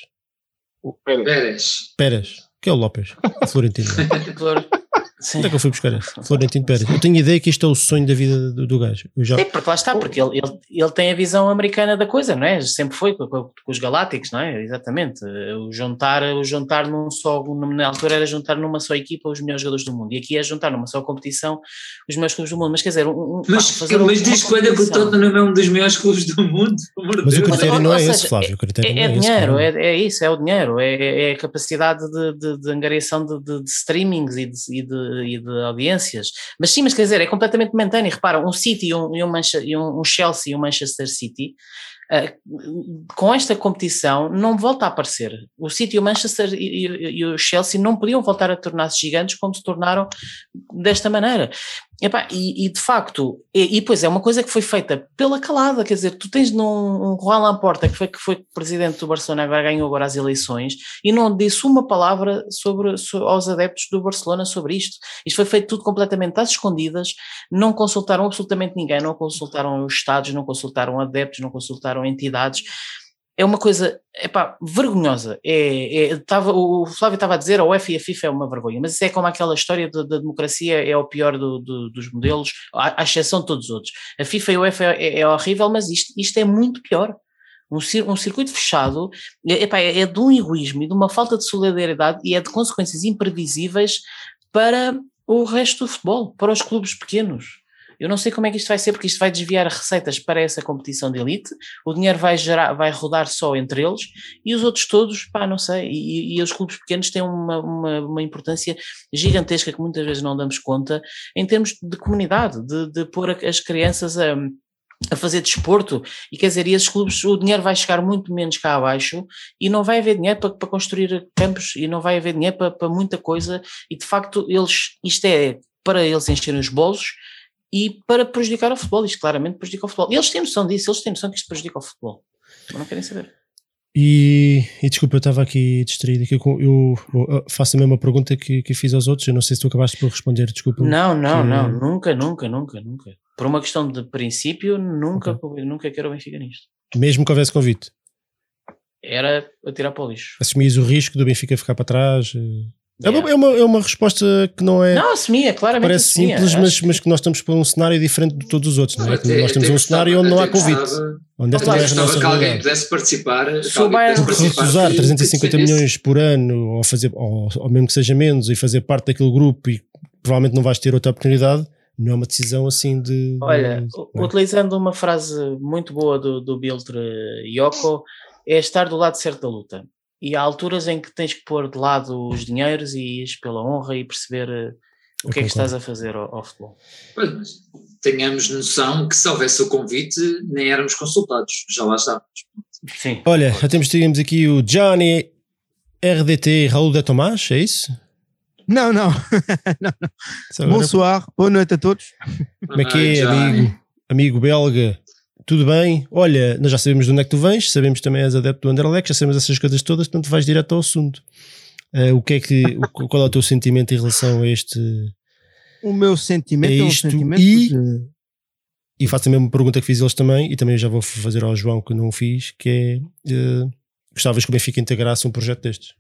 Pera, Pérez. Pérez, que é o Lopes, o Florentino. Flor- Sim. Onde é que eu fui buscar esse? Florentino Pérez. Eu tenho ideia que isto é o sonho da vida do, do gajo. Eu já... Sim, porque lá está, porque ele, ele, ele tem a visão americana da coisa, não é? Sempre foi com, com, com os Galácticos, não é? Exatamente. O juntar, o juntar num só, na altura era juntar numa só equipa os melhores jogadores do mundo. E aqui é juntar numa só competição os melhores clubes do mundo. Mas quer dizer, um, mas, fazer mas diz quando é que o Tottenham é um dos melhores clubes do mundo. Mas o critério não é esse, Flávio. O critério é, é, é dinheiro, é, é, isso, é o dinheiro, é, é a capacidade de, de, de angariação de, de, de streamings e de, e de, e de audiência audiências. Mas sim, mas quer dizer, é completamente momentâneo. Repara, um City e um, e um, um Chelsea e um Manchester City Uh, com esta competição não volta a aparecer. O City, o Manchester e, e, e, o Chelsea não podiam voltar a tornar-se gigantes como se tornaram desta maneira. Epá, e, e, de facto, e, e pois é uma coisa que foi feita pela calada, quer dizer, tu tens num um Juan Laporta que foi, que foi presidente do Barcelona, agora ganhou agora as eleições, e não disse uma palavra sobre, sobre, aos adeptos do Barcelona sobre isto. Isto foi feito tudo completamente às escondidas, não consultaram absolutamente ninguém, não consultaram os Estados, não consultaram adeptos, não consultaram entidades é uma coisa epá, vergonhosa. É, é, o Flávio estava a dizer a UEFA e a FIFA é uma vergonha, mas isso é como aquela história da democracia é o pior do, do, dos modelos, à, à, exceção de todos os outros. A FIFA e a UEFA é, é horrível, mas isto, isto é muito pior. Um, um circuito fechado é, epá, é, é de um egoísmo e de uma falta de solidariedade e é de consequências imprevisíveis para o resto do futebol, para os clubes pequenos. Eu não sei como é que isto vai ser, porque isto vai desviar receitas para essa competição de elite, o dinheiro vai, gerar, vai rodar só entre eles. E os outros todos, pá, não sei. E, e os clubes pequenos têm uma, uma, uma, importância gigantesca que muitas vezes não damos conta em termos de comunidade, de, de pôr as crianças a a fazer desporto. E quer dizer, e esses clubes, o dinheiro vai chegar muito menos cá abaixo. E não vai haver dinheiro para, para construir campos. E não vai haver dinheiro para, para muita coisa. E de facto eles, isto é para eles encherem os bolsos e para prejudicar o futebol. Isto claramente prejudica o futebol. Eles têm noção disso, eles têm noção que isto prejudica o futebol, mas não querem saber. E, e desculpa, eu estava aqui distraído. Eu, eu, eu, faço a mesma pergunta que, que fiz aos outros. Eu não sei se tu acabaste por responder, desculpa. Não, não, que... não, nunca, nunca, nunca, nunca. Por uma questão de princípio, nunca, okay. nunca quero o Benfica nisto. Mesmo que houvesse convite? Era a tirar para o lixo. Assumias o risco do Benfica ficar para trás? Eh? É, uma, é, uma, é uma resposta que não é. Não, assumia, claramente. Parece assumia, simples, mas, que... mas que nós estamos para um cenário diferente de todos os outros, não é? Até, nós temos um cenário onde não há convite. Onde esta é a nossa que alguém pudesse participar. Se o Bayern recusar 350 milhões por ano, ou, fazer, ou, ou mesmo que seja menos, e fazer parte daquele grupo e provavelmente não vais ter outra oportunidade, não é uma decisão assim de. Olha, de, é? utilizando uma frase muito boa do, do Biltre Yoko, é estar do lado certo da luta e há alturas em que tens que pôr de lado os dinheiros e ir pela honra e perceber eh, o que é que estás a fazer ao, ao futebol. Pois, mas tenhamos noção que se houvesse o convite nem éramos consultados, já lá estávamos. Sim. Olha, já temos, tínhamos aqui o Johnny RDT Raul de Tomás, é isso? Não, não. não, não. Bonsoir, boa noite a todos. Como é que é, amigo, amigo belga? Tudo bem, olha, nós já sabemos de onde é que tu vens, sabemos também és adepto do Anderlecht, já sabemos essas coisas todas, portanto vais direto ao assunto. Uh, o que é que, o, qual é o teu sentimento em relação a este... O meu sentimento é um sentimento e, de... e faço também uma pergunta que fiz eles também, e também já vou fazer ao João que não o fiz, que é, uh, gostavas que o Benfica integrasse um projeto destes?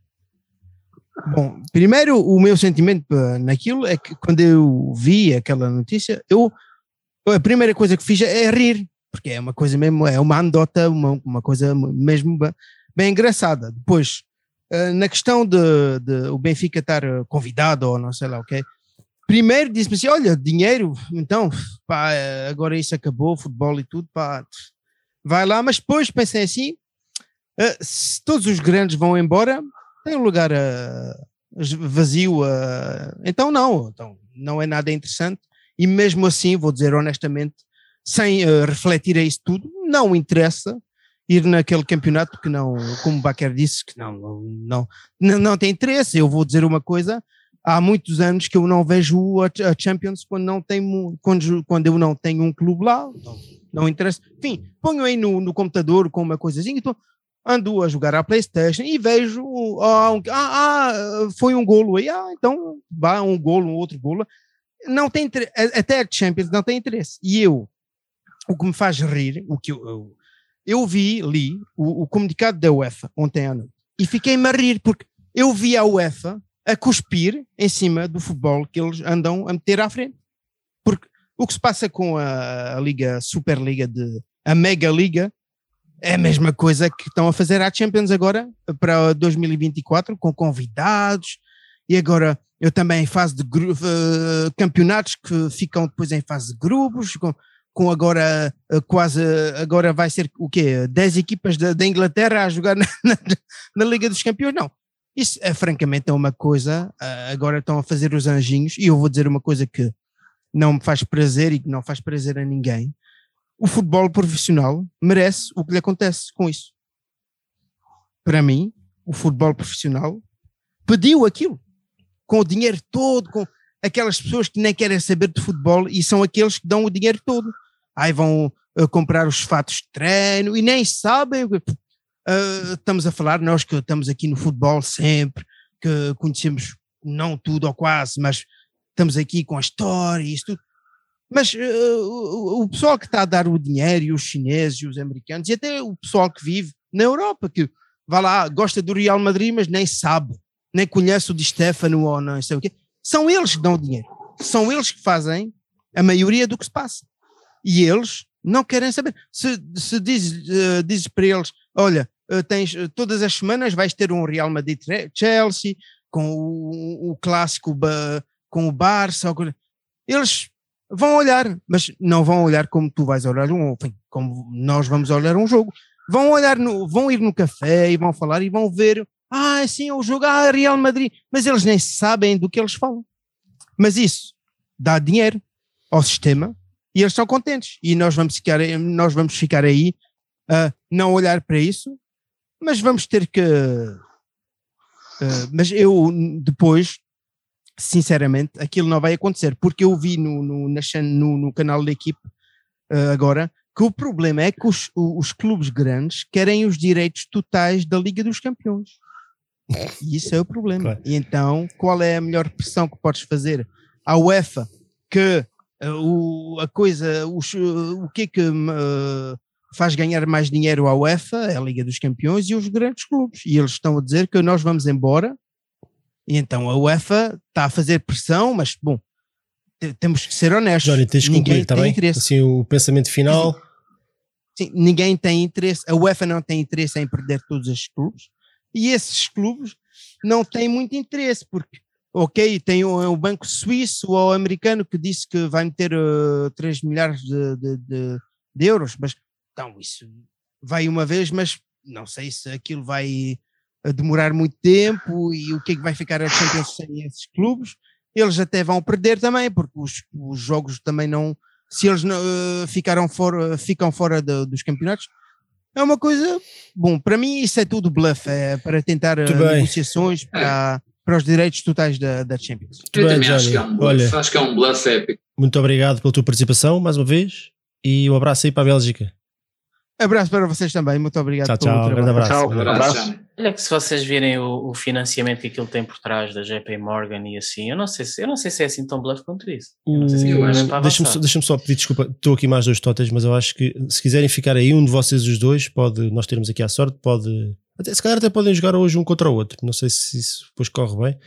Bom, primeiro o meu sentimento naquilo é que quando eu vi aquela notícia, eu a primeira coisa que fiz é rir, porque é uma coisa mesmo, é uma anedota, uma, uma coisa mesmo bem, bem engraçada. Depois, uh, na questão de, de, o Benfica estar convidado ou não sei lá o okay, primeiro disse-me assim, olha, dinheiro, então, pá, agora isso acabou, futebol e tudo, pá, vai lá, mas depois pensei assim, se todos os grandes vão embora, tem um lugar vazio, então não, então não é nada interessante, e mesmo assim, vou dizer honestamente, sem uh, refletir a isso tudo, não interessa ir naquele campeonato que não, como o Baquer disse, que não, não, não, não tem interesse. Eu vou dizer uma coisa, há muitos anos que eu não vejo a, a Champions quando, não tenho, quando, quando eu não tenho um clube lá, não, não interessa. Enfim, ponho aí no, no computador com uma coisazinha, então ando a jogar à Playstation e vejo, ah, ah, ah, foi um golo aí, ah, então vá um golo, um outro golo. Não tem até a Champions não tem interesse. E eu, o que me faz rir, o que eu, eu, eu vi, li o, o, comunicado da UEFA ontem à noite e fiquei-me a rir porque eu vi a UEFA a cuspir em cima do futebol que eles andam a meter à frente. Porque o que se passa com a, a Liga, Superliga, de, a Mega Liga, é a mesma coisa que estão a fazer à Champions agora para 2024, com convidados, e agora eu também em fase de uh, campeonatos que ficam depois em fase de grupos, com, com agora uh, quase, agora vai ser o quê? 10 equipas da, da Inglaterra a jogar na, na, na, Liga dos Campeões? Não. Isso é francamente é uma coisa, uh, agora estão a fazer os anjinhos, e eu vou dizer uma coisa que não me faz prazer e que não faz prazer a ninguém. O futebol profissional merece o que lhe acontece com isso. Para mim, o futebol profissional pediu aquilo com o dinheiro todo, com aquelas pessoas que nem querem saber de futebol e são aqueles que dão o dinheiro todo. Aí vão uh, comprar os fatos de treino e nem sabem. Uh, estamos a falar, nós que estamos aqui no futebol sempre, que conhecemos não tudo ou quase, mas estamos aqui com a história e isso. Mas uh, o, o pessoal que está a dar o dinheiro, e os chineses e os americanos, e até o pessoal que vive na Europa, que vai lá, gosta do Real Madrid, mas nem sabe nem conhece o Di Stefano ou não sei o quê. São eles que dão o dinheiro. São eles que fazem a maioria do que se passa. E eles não querem saber. Se, se diz, uh, diz para eles, olha, uh, tens, uh, todas as semanas vais ter um Real Madrid-Chelsea, com o, o clássico com o Barça, eles vão olhar, mas não vão olhar como tu vais olhar um, enfim, como nós vamos olhar um jogo. Vão olhar, no, vão ir no café e vão falar e vão ver ah, sim, o jogo, ah, Real Madrid. Mas eles nem sabem do que eles falam. Mas isso dá dinheiro ao sistema e eles estão contentes. E nós vamos ficar, nós vamos ficar aí a uh, não olhar para isso, mas vamos ter que. Uh, mas eu depois, sinceramente, aquilo não vai acontecer, porque eu vi no, no, no, no canal da equipe uh, agora que o problema é que os, os clubes grandes querem os direitos totais da Liga dos Campeões. E isso é o problema. Claro. E então, qual é a melhor pressão que podes fazer à UEFA que o, a coisa, os, o que é que uh, faz ganhar mais dinheiro à UEFA, é a Liga dos Campeões e os grandes clubes. E eles estão a dizer que nós vamos embora. E então a UEFA está a fazer pressão, mas bom, temos que ser honestos. Johnny, tens ninguém tá tem interesse. Assim, o pensamento final. Sim, ninguém tem interesse. A UEFA não tem interesse em perder todos estes clubes e esses clubes não têm muito interesse, porque, ok, tem o, o banco suíço ou americano que disse que vai meter uh, 3 milhares de, de, de, de, euros, mas então isso vai uma vez, mas não sei se aquilo vai uh, demorar muito tempo e o que é que vai ficar a Champions sem esses clubes. Eles até vão perder também, porque os, os jogos também não. Se eles não, uh, ficaram fora, ficam fora de, dos campeonatos, é uma coisa. Bom, para mim isso é tudo bluff, é para tentar negociações para, é. Para os direitos totais da, da Champions. Eu bem, também acho que, é um bluff, Olha, acho que é um bluff épico. Muito obrigado pela tua participação mais uma vez e um abraço aí para a Bélgica. Abraço para vocês também, muito obrigado. Tchau, tchau, grande abraço. Tchau, grande abraço. Olha que se vocês virem o, o, financiamento que aquilo tem por trás da JP Morgan e assim, eu não sei se, eu não sei se é assim tão bluff quanto isso. Deixa-me deixa só pedir desculpa, estou aqui mais dois totas, mas eu acho que se quiserem ficar aí, um de vocês os dois, pode, nós termos aqui a sorte, pode até, se calhar até podem jogar hoje um contra o outro. Não sei se isso depois corre bem,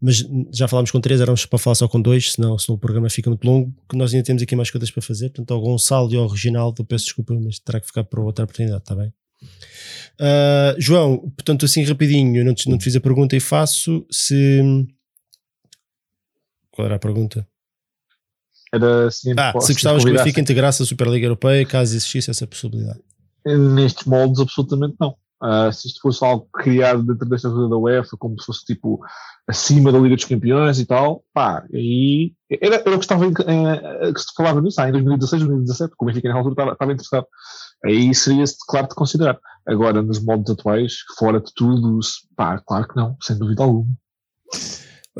mas já falámos com três, éramos para falar só com dois, senão, senão o programa fica muito longo, que nós ainda temos aqui mais coisas para fazer. Portanto, ao Gonçalo e ao Reginaldo, peço desculpa, mas terá que ficar para outra oportunidade, está bem? Uh, João, portanto, assim rapidinho, não te, não te fiz a pergunta e faço se. Qual era a pergunta? Era assim, ah, se gostavas que o Benfica integrasse a Superliga Europeia, caso existisse essa possibilidade. Nestes moldes, absolutamente não. Uh, se isto fosse algo criado dentro desta ajuda da UEFA, como se fosse tipo acima da Liga dos Campeões e tal, pá, aí era, era o que estava em, eh, que se falava nisso, ah, em 2016, 2017, como o Benfica na altura estava, estava interessado. Aí seria claro de considerar. Agora, nos modos atuais, fora de tudo, pá, claro que não, sem dúvida alguma.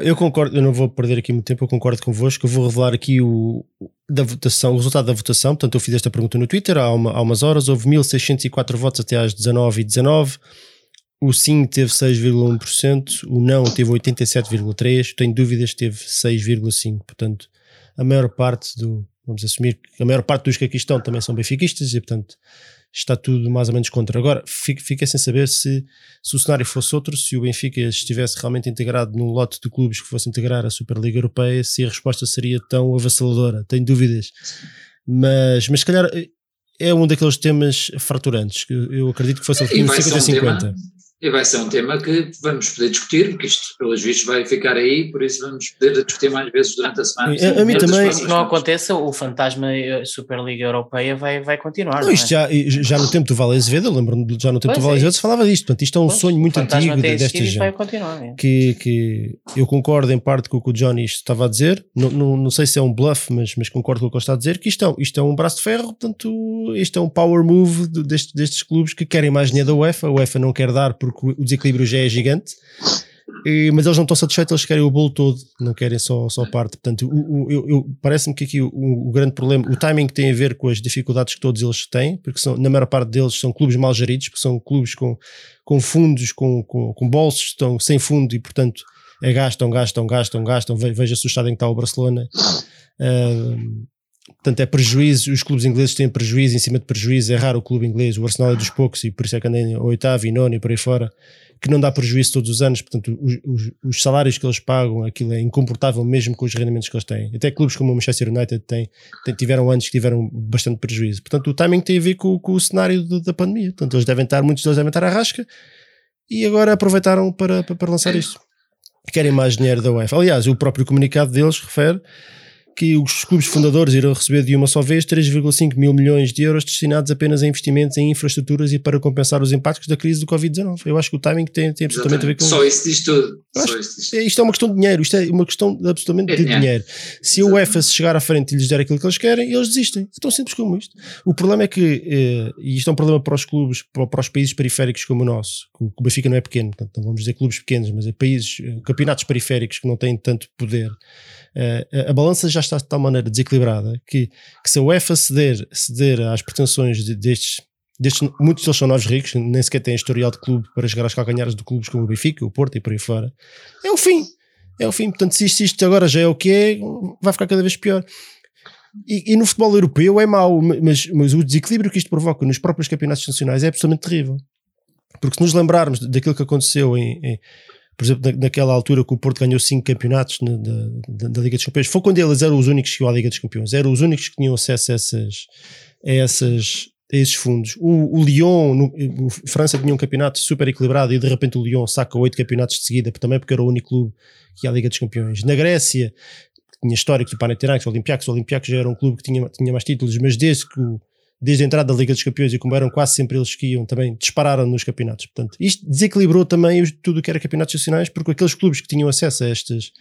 Eu concordo, eu não vou perder aqui muito tempo, eu concordo convosco. Eu vou revelar aqui o, da votação, o resultado da votação. Portanto, eu fiz esta pergunta no Twitter há, uma, há umas horas. Houve 1604 votos até às 19h19. O sim teve 6,1%, o não teve 87,3%, tenho dúvidas, teve 6,5%. Portanto, a maior parte do, vamos assumir que a maior parte dos que aqui estão também são benfiquistas e, portanto, está tudo mais ou menos contra. Agora, fica, fica sem saber se, se o cenário fosse outro, se o Benfica estivesse realmente integrado num lote de clubes que fosse integrar a Superliga Europeia, se a resposta seria tão avassaladora. Tenho dúvidas. Mas, mas se calhar é um daqueles temas fraturantes, que eu acredito que fosse ali 50-50. E vai ser um tema que vamos poder discutir, porque isto, pelos vistos, vai ficar aí, por isso vamos poder discutir mais vezes durante a semana. A, a mim também. Se não aconteça, o fantasma Superliga Europeia vai, vai continuar. Não, não isto é? já, já no tempo do Vale Azevedo, eu lembro-me já no tempo Pois do Vale é Azevedo se falava disto. Portanto, isto é um Pois, sonho muito antigo desta existido e vai gente. continuar. é. Que, que eu concordo em parte com o que o Johnny estava a dizer. Não, não, não sei se é um bluff, mas, mas concordo com o que ele está a dizer. Que isto é, isto é um braço de ferro, portanto, isto é um power move de- destes, destes clubes que querem mais dinheiro da UEFA. A UEFA não quer dar porque o desequilíbrio já é gigante. E- mas eles não estão satisfeitos, eles querem o bolo todo, não querem só, só parte. Portanto, parece-me que aqui o, o grande problema, o timing tem a ver com as dificuldades que todos eles têm, porque são, na maior parte deles são clubes mal geridos, porque são clubes com, com fundos, com, com, com bolsos, estão sem fundo e, portanto, é gastam, gastam, gastam, gastam. Ve- Veja se o estado em que está o Barcelona. Ah, portanto, é prejuízo. Os clubes ingleses têm prejuízo em cima de prejuízo. É raro o clube inglês. O Arsenal é dos poucos e por isso é que anda em oitavo e nono e por aí fora. Que não dá prejuízo todos os anos. Portanto, os, os- os salários que eles pagam, aquilo é incomportável mesmo com os rendimentos que eles têm. Até clubes como o Manchester United têm, têm- tiveram anos que tiveram bastante prejuízo. Portanto, o timing tem a ver com, com o cenário do- da pandemia. Portanto, eles devem estar, muitos deles devem estar à rasca e agora aproveitaram para, para, para lançar isto. Querem mais dinheiro da UEFA. Aliás, o próprio comunicado deles refere que os clubes fundadores irão receber de uma só vez 3,5 mil milhões de euros destinados apenas a investimentos em infraestruturas e para compensar os impactos da crise do Covid-19. Eu acho que o timing tem, tem absolutamente a ver com Só isso diz tudo. Acho- isso diz é, Isto é uma questão de dinheiro, isto é uma questão absolutamente É de dinheiro. dinheiro. Se a UEFA se chegar à frente e lhes der aquilo que eles querem, eles desistem. É tão simples como isto. O problema é que, eh, e isto é um problema para os clubes, para, os países periféricos como o nosso, o o Benfica não é pequeno, portanto, não vamos dizer clubes pequenos, mas é países, eh, campeonatos periféricos que não têm tanto poder. Eh, a, balança já está de tal maneira desequilibrada que, que se a UEFA ceder, ceder às pretensões de- destes destes, muitos deles são novos ricos, nem sequer têm historial de clube para chegar aos calcanhares de clubes como o Benfica, o Porto e por aí fora. É o fim. É o fim. Portanto, se isto, isto agora já é o que é, vai ficar cada vez pior. E, e no futebol europeu é mau, mas, mas o desequilíbrio que isto provoca nos próprios campeonatos nacionais é absolutamente terrível. Porque se nos lembrarmos daquilo que aconteceu em, em- por exemplo, na- naquela altura que o Porto ganhou cinco campeonatos na- da, da- Liga dos Campeões, foi quando eles eram os únicos que iam à Liga dos Campeões, eram os únicos que tinham acesso a, essas, a, essas, a esses fundos. O, o Lyon, no, o França tinha um campeonato super equilibrado e de repente o Lyon saca oito campeonatos de seguida, também porque era o único clube que ia à Liga dos Campeões. Na Grécia, tinha históricos do Panathinaikos, o Olympiacos, o Olympiacos já era um clube que tinha, tinha mais títulos, mas desde que o- desde a entrada da Liga dos Campeões e como eram quase sempre eles que iam, também dispararam nos campeonatos. Portanto, isto desequilibrou também tudo o que era campeonatos nacionais, porque aqueles clubes que tinham acesso a estes,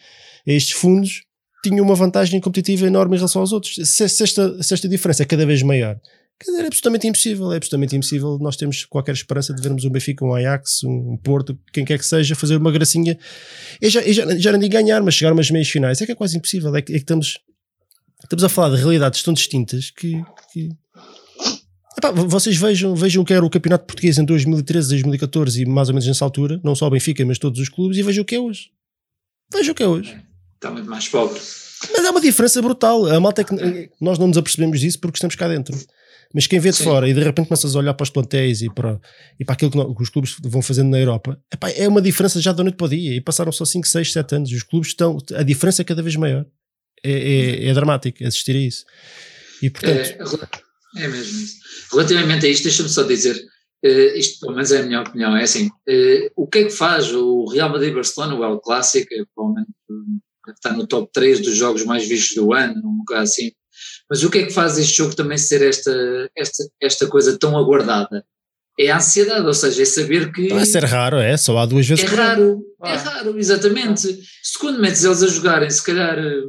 a estes fundos tinham uma vantagem competitiva enorme em relação aos outros. Se, se esta, se esta diferença é cada vez maior, dizer, é absolutamente impossível, é absolutamente impossível nós temos qualquer esperança de vermos um Benfica, um Ajax, um Porto, quem quer que seja, fazer uma gracinha. Eu já, eu já, já não digo ganhar, mas chegar umas meias finais é que é quase impossível. É que, é que estamos, estamos a falar de realidades tão distintas que. que Epá, vocês vejam, vejam que era o campeonato português em 2013, 2014 e mais ou menos nessa altura, não só o Benfica, mas todos os clubes, e vejam o que é hoje. Vejam o que é hoje. Está muito mais pobre. Mas é uma diferença brutal. A malta é que nós não nos apercebemos disso porque estamos cá dentro. Mas quem vê de Sim. fora e de repente começas a olhar para os plantéis e para, e para aquilo que, no- que os clubes vão fazendo na Europa, epá, é uma diferença já da noite para o dia. E passaram só 5, 6, 7 anos. Os clubes estão. A diferença é cada vez maior. É, é, é dramático assistir a isso. E portanto. É, é mesmo isso. Relativamente a isto, deixa-me só dizer, eh, isto pelo menos é a minha opinião, é assim, eh, o que é que faz o Real Madrid-Barcelona, o El Clássico, é provavelmente estar no top 3 dos jogos mais vistos do ano, um bocado assim, mas o que é que faz este jogo também ser esta, esta, esta coisa tão aguardada? É a ansiedade, ou seja, é saber que... Vai ser raro, é? Só há duas vezes É raro, é raro, exatamente. Se quando metes eles a jogarem, se calhar eh,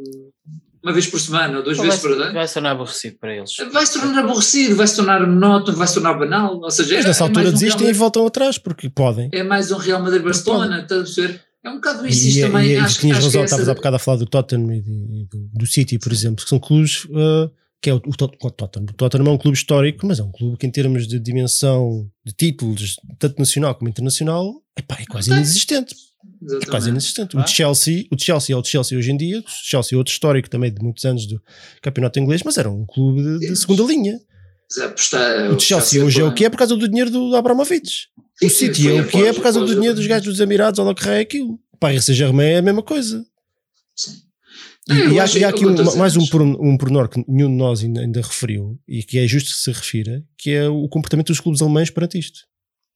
uma vez por semana ou duas vezes por ano, vai se tornar aborrecido para eles. vai se tornar aborrecido, vai se tornar monótono, vai se tornar banal. Ou seja, Mas é- nessa é altura um desistem Real e voltam atrás porque podem. É mais um Real Madrid-Barcelona, estás a perceber? É um bocado isso, E, isto e, também. e, acho, tinhas acho que razão, é estavas há bocado a falar do Tottenham e, do, do City, por exemplo, que são clubes uh, que é o, o Tottenham. O Tottenham é um clube histórico, mas é um clube que em termos de dimensão de títulos, tanto nacional como internacional, epá, é quase inexistente. É quase Exatamente. inexistente. Ah. O Chelsea, o Chelsea é o Chelsea hoje em dia, o Chelsea é outro histórico também de muitos anos do campeonato inglês, mas era um clube de, de segunda linha. Apostar, O Chelsea hoje é o que é por causa do dinheiro do Abramovich. O City é o que é por causa do dinheiro dos gajos dos Emirados, olha o que é aquilo. Paris Saint-Germain é a mesma coisa. E, É, e há, e há aqui um- mais um, um pormenor que nenhum de nós ainda, ainda referiu e que é justo que se refira, que é o comportamento dos clubes alemães perante isto.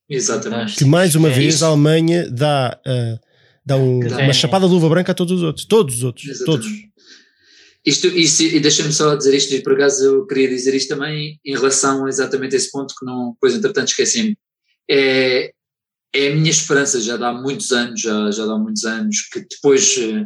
Exatamente. Que mais uma É vez isso. a Alemanha dá, ah, dá um- uma chapada de luva branca a todos os outros. Todos os outros. Exatamente. Todos. Isto, isto, e deixa-me só dizer isto, e por acaso eu queria dizer isto também em relação a exatamente a esse ponto que não, depois entretanto esqueci-me. É, é a minha esperança, já dá muitos anos, já, já dá muitos anos, que depois eh,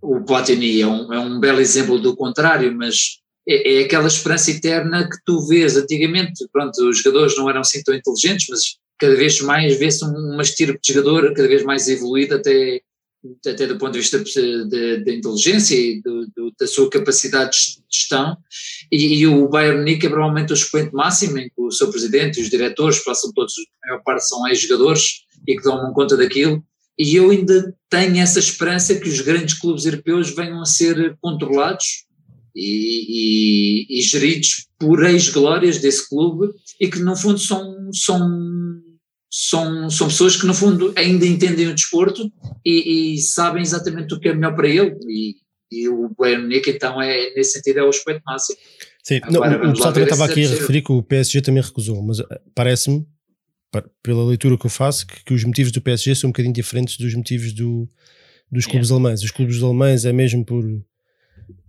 o Platini é um, é um belo exemplo do contrário, mas é, é aquela esperança eterna que tu vês antigamente, pronto, os jogadores não eram assim tão inteligentes, mas cada vez mais vê-se um- uma estirpe de jogador cada vez mais evoluída até até do ponto de vista da inteligência e do, do, da sua capacidade de gestão, e, e o Bayern Munique é provavelmente o expoente máximo em que o seu presidente e os diretores passam todos, a maior parte são ex-jogadores e que dão conta daquilo, e eu ainda tenho essa esperança que os grandes clubes europeus venham a ser controlados e, e, e geridos por ex-glórias desse clube e que no fundo são, são, são, são pessoas que no fundo ainda entendem o desporto e, e sabem exatamente o que é melhor para ele e, e o Bayern Munique então é, nesse sentido é o aspecto máximo. Sim, Agora não, o- pessoal também estava aqui a referir que o PSG também recusou, mas eh, parece-me, pa- pela leitura que eu faço, que, que os motivos do PSG são um bocadinho diferentes dos motivos do, dos clubes alemães. Os clubes alemães é mesmo por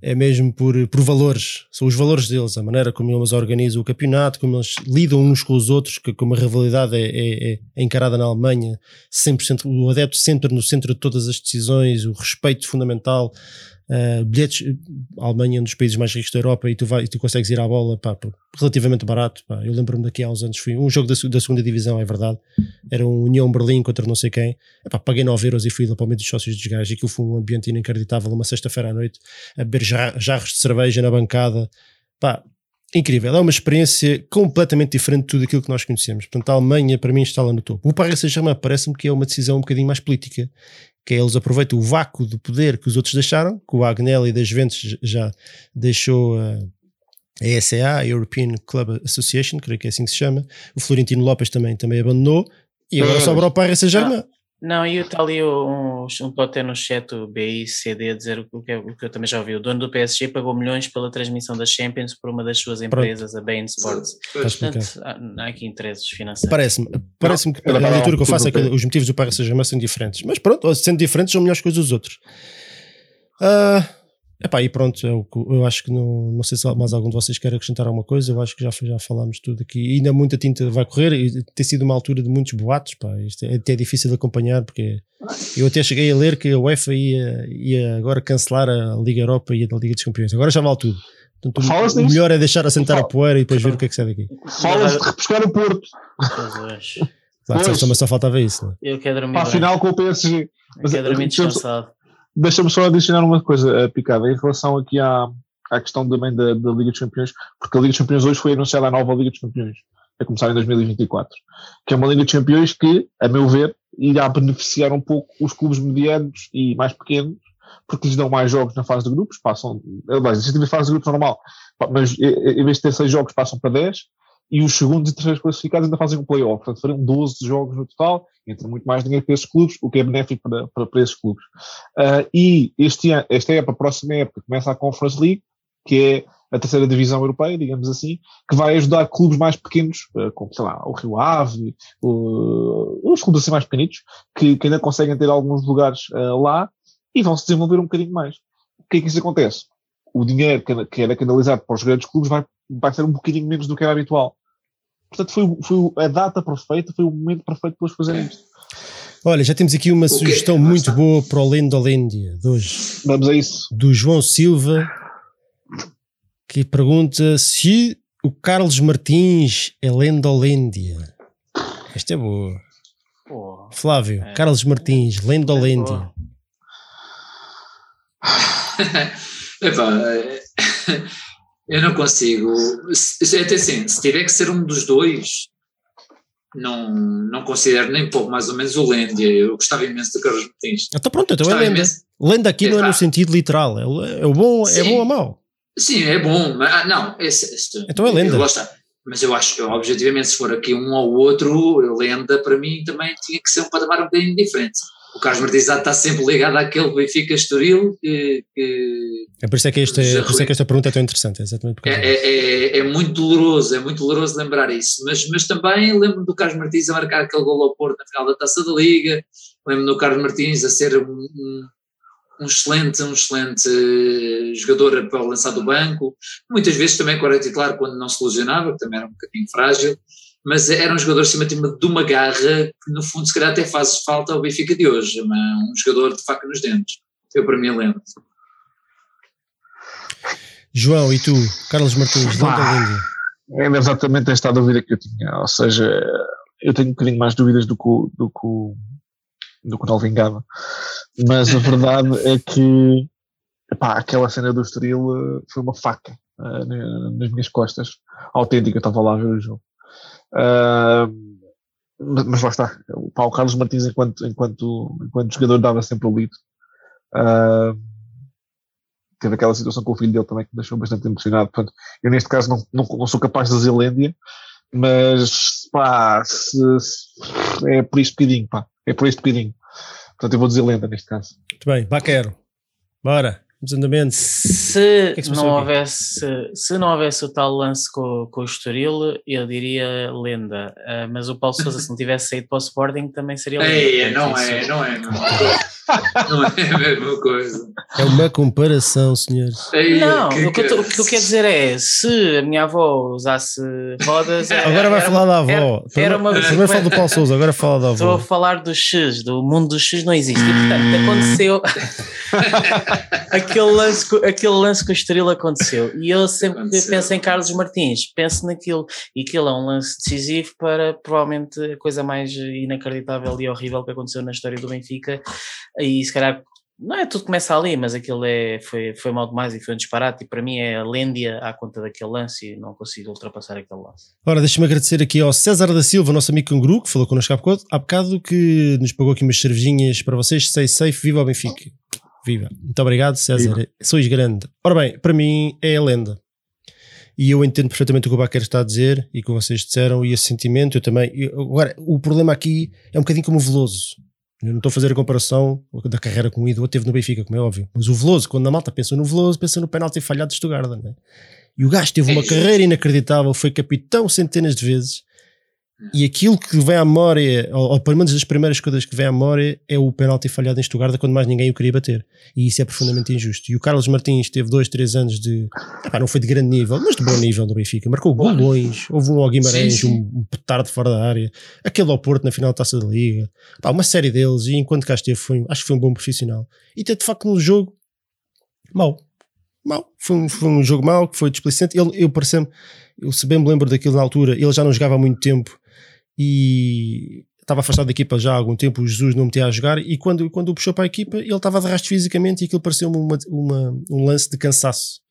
é mesmo por, por valores, são os valores deles, a maneira como eles organizam o campeonato, como eles lidam uns com os outros, que como a rivalidade é, é- é encarada na Alemanha, 100%, o adepto sempre no centro de todas as decisões, o respeito fundamental, Uh, bilhetes, a Alemanha é um dos países mais ricos da Europa e tu, vai, tu consegues ir à bola pá, relativamente barato. Pá. Eu lembro-me daqui há uns anos, fui um jogo da, da segunda divisão, é verdade. Era um União Berlim contra não sei quem. Epá, paguei 9 euros e fui lá para o meio dos sócios dos gajos. E aquilo foi um ambiente inacreditável, uma sexta-feira à noite, a beber jar- jarros de cerveja na bancada. Pá, incrível. É uma experiência completamente diferente de tudo aquilo que nós conhecemos. Portanto, a Alemanha, para mim, está lá no topo. O Paris Saint-Germain parece-me que é uma decisão um bocadinho mais política que é eles aproveitam o vácuo de poder que os outros deixaram, que o Agnelli das Juventus já deixou a a ESA, a European Club Association, creio que é assim que se chama, o Florentino Lopes também, também abandonou, e agora sobra o Paris Saint-Germain. Não, e está ali um, um totem no chat, o BICD, a dizer o que, é- o que eu também já ouvi. O dono do PSG pagou milhões pela transmissão das Champions por uma das suas empresas, a Bain Sports. Portanto, há, há aqui interesses financeiros. Parece-me, parece-me que a leitura que eu faço é que bem. os motivos do Paris Saint-Germain são diferentes. Mas pronto, sendo diferentes, são melhores que os dos outros. Ah, epá, e pronto, eu, eu acho que não, não sei se mais algum de vocês quer acrescentar alguma coisa. Eu acho que já, já falámos tudo aqui. E ainda muita tinta vai correr. E tem sido uma altura de muitos boatos. Pá, isto é até difícil de acompanhar porque eu até cheguei a ler que a UEFA ia, ia agora cancelar a Liga Europa e a Liga dos Campeões. Agora já vale tudo. Portanto, o melhor é deixar assentar a poeira e depois ver o que é que sai daqui. Fala-se de repescar o Porto. Claro, só, também só faltava isso. Não é? Eu quero dormir para a final com o PSG. Eu quero dormir eh, descansado. Deixa-me só adicionar uma coisa, eh, Picada, em relação aqui à, à questão também da, da Liga dos Campeões, porque a Liga dos Campeões hoje foi anunciada a nova Liga dos Campeões, a começar em 2024, que é uma Liga dos Campeões que, a meu ver, irá beneficiar um pouco os clubes medianos e mais pequenos, porque lhes dão mais jogos na fase de grupos, passam, aliás, existe a fase de grupos normal, mas eh, eh, em vez de ter seis jogos, passam para 10, e os segundos e terceiros classificados ainda fazem um playoff, portanto farão 12 jogos no total, entra muito mais dinheiro para esses clubes, o que é benéfico para, para, para esses clubes. Uh, e este ano, esta época, a próxima época, começa a Conference League, que é a terceira divisão europeia, digamos assim, que vai ajudar clubes mais pequenos, uh, como, sei lá, o Rio Ave, os clubes assim mais pequenitos, que, que ainda conseguem ter alguns lugares uh, lá e vão se desenvolver um bocadinho mais. O que é que isso acontece? O dinheiro que, era canalizado para os grandes clubes vai, vai ser um bocadinho menos do que era habitual. Portanto, foi, foi a data perfeita, foi o momento perfeito para eles fazerem isto. Olha, já temos aqui uma quê? sugestão muito está. boa para o Lendolândia de hoje, Vamos a isso. do João Silva, que pergunta se o Carlos Martins é Lendolândia. Esta é boa. Pô, Flávio, É. Carlos Martins, Lendolândia. boa. Epá, eu não consigo. Até assim, se tiver que ser um dos dois, não, não considero nem pouco mais ou menos o Lendia. Eu gostava imenso do Carlos Martins. Então pronto, então é lenda. imenso. Lenda aqui não é no sentido literal, é, o- é bom, é bom ou mau. Sim, é bom, mas ah, não, esse, esse- Então é lenda. Mas eu acho que objetivamente se for aqui um ou outro, Lenda para mim também tinha que ser um patamar um bocadinho diferente. O Carlos Martins está sempre ligado àquele Benfica Estoril que, que É por isso é que, este, por isso é que esta pergunta é tão interessante, é exatamente é, é, é, é muito doloroso, é muito doloroso lembrar isso, mas, mas também lembro do Carlos Martins a marcar aquele gol ao Porto na final da Taça da Liga, lembro do Carlos Martins a ser um, um, um excelente, um excelente eh, jogador para lançar do banco, muitas vezes também quando era titular quando não se lesionava, que também era um bocadinho frágil, mas era um jogador acima de uma- de uma garra que no fundo se calhar até faz falta ao Benfica de hoje, um jogador de faca nos dentes, eu para mim lembro. João, e tu, Carlos Martins. Lenda Líndia. Era exatamente esta a dúvida que eu tinha. Ou seja, eu tenho um bocadinho mais dúvidas do que o, do que o, do que o Nova Engada. Mas a verdade é que epá, aquela cena do Estoril eh, foi uma faca na- nas minhas costas. Autêntica, eu estava lá a ver o jogo. Mas, mas lá está. O Paulo Carlos Martins, enquanto, enquanto, enquanto jogador, dava sempre o lido. Ah, teve aquela situação com o filho dele também que me deixou bastante emocionado. Portanto, eu neste caso não, não, não sou capaz de dizer mas pá, se, se- é por este bocadinho, pá, é por este bocadinho. Portanto, eu vou dizer lenda neste caso. Muito bem, Baquero. Bora, desandamento. Se que é que se não houvesse, se não houvesse o tal lance com, com o Estoril, eu diria lenda. Ah, mas o Paulo Sousa, se não tivesse saído para o Sporting, também seria lenda. Ei, não isso- é, não é a mesma coisa. Não é a mesma coisa. É uma comparação, senhores. Ei, Não, que- o que, eu o que eu quero dizer é, se a minha avó usasse rodas... Agora vai era- falar da avó. era- era uma- primeiro fala do Paulo Souza, agora fala da Estou a avó. falar dos X, do mundo dos X não existe. E portanto, aconteceu. aquele, lance, aquele lance com o Estoril aconteceu. E eu sempre Aconteceu. penso em Carlos Martins, penso naquilo. E aquilo é um lance decisivo para provavelmente a coisa mais inacreditável e horrível que aconteceu na história do Benfica. E se calhar. Não é tudo começa ali, mas aquilo é, foi, foi mal demais e foi um disparate. E para mim é a lêndia à conta daquele lance e não consigo ultrapassar aquele lance. Ora, deixa-me agradecer aqui ao César da Silva, nosso amigo canguru, que falou connosco há bocado, há bocado, que nos pagou aqui umas cervejinhas para vocês. Stay safe, viva o Benfica. Viva. Muito obrigado, César. Sois grande. Ora bem, para mim é a lenda. E eu entendo perfeitamente o que o Baquer está a dizer e o que vocês disseram e esse sentimento, eu também. Eu- agora, o problema aqui é um bocadinho como o Veloso. Eu não estou a fazer a comparação da carreira com o Ido, teve no Benfica, como é óbvio. Mas o Veloso, quando a malta pensa no Veloso, pensa no penalti falhado de Stuttgart, não é? E o gajo teve uma É carreira inacreditável, foi capitão centenas de vezes. E aquilo que vem à memória, ou, ou pelo menos das primeiras coisas que vem à memória, é o penalti falhado em Stuttgart quando mais ninguém o queria bater. E isso é profundamente injusto. E o Carlos Martins teve dois, três anos de. epá, não foi de grande nível, mas de bom nível do Benfica. Marcou golões, houve um ao Guimarães, Sim, sim. um, petardo fora da área, aquele ao Porto na final da taça da Liga. Uma série deles. E enquanto cá esteve, foi, acho que foi um bom profissional. E teve de facto um jogo mau. Mau. Foi um, foi um jogo mau, que foi displicente. Ele, eu parecendo, eu se bem me lembro daquilo na altura, ele já não jogava há muito tempo e estava afastado da equipa já há algum tempo, o Jesus não metia a jogar e quando, quando o puxou para a equipa ele estava de rastro fisicamente e aquilo pareceu-me uma, uma- um lance de cansaço.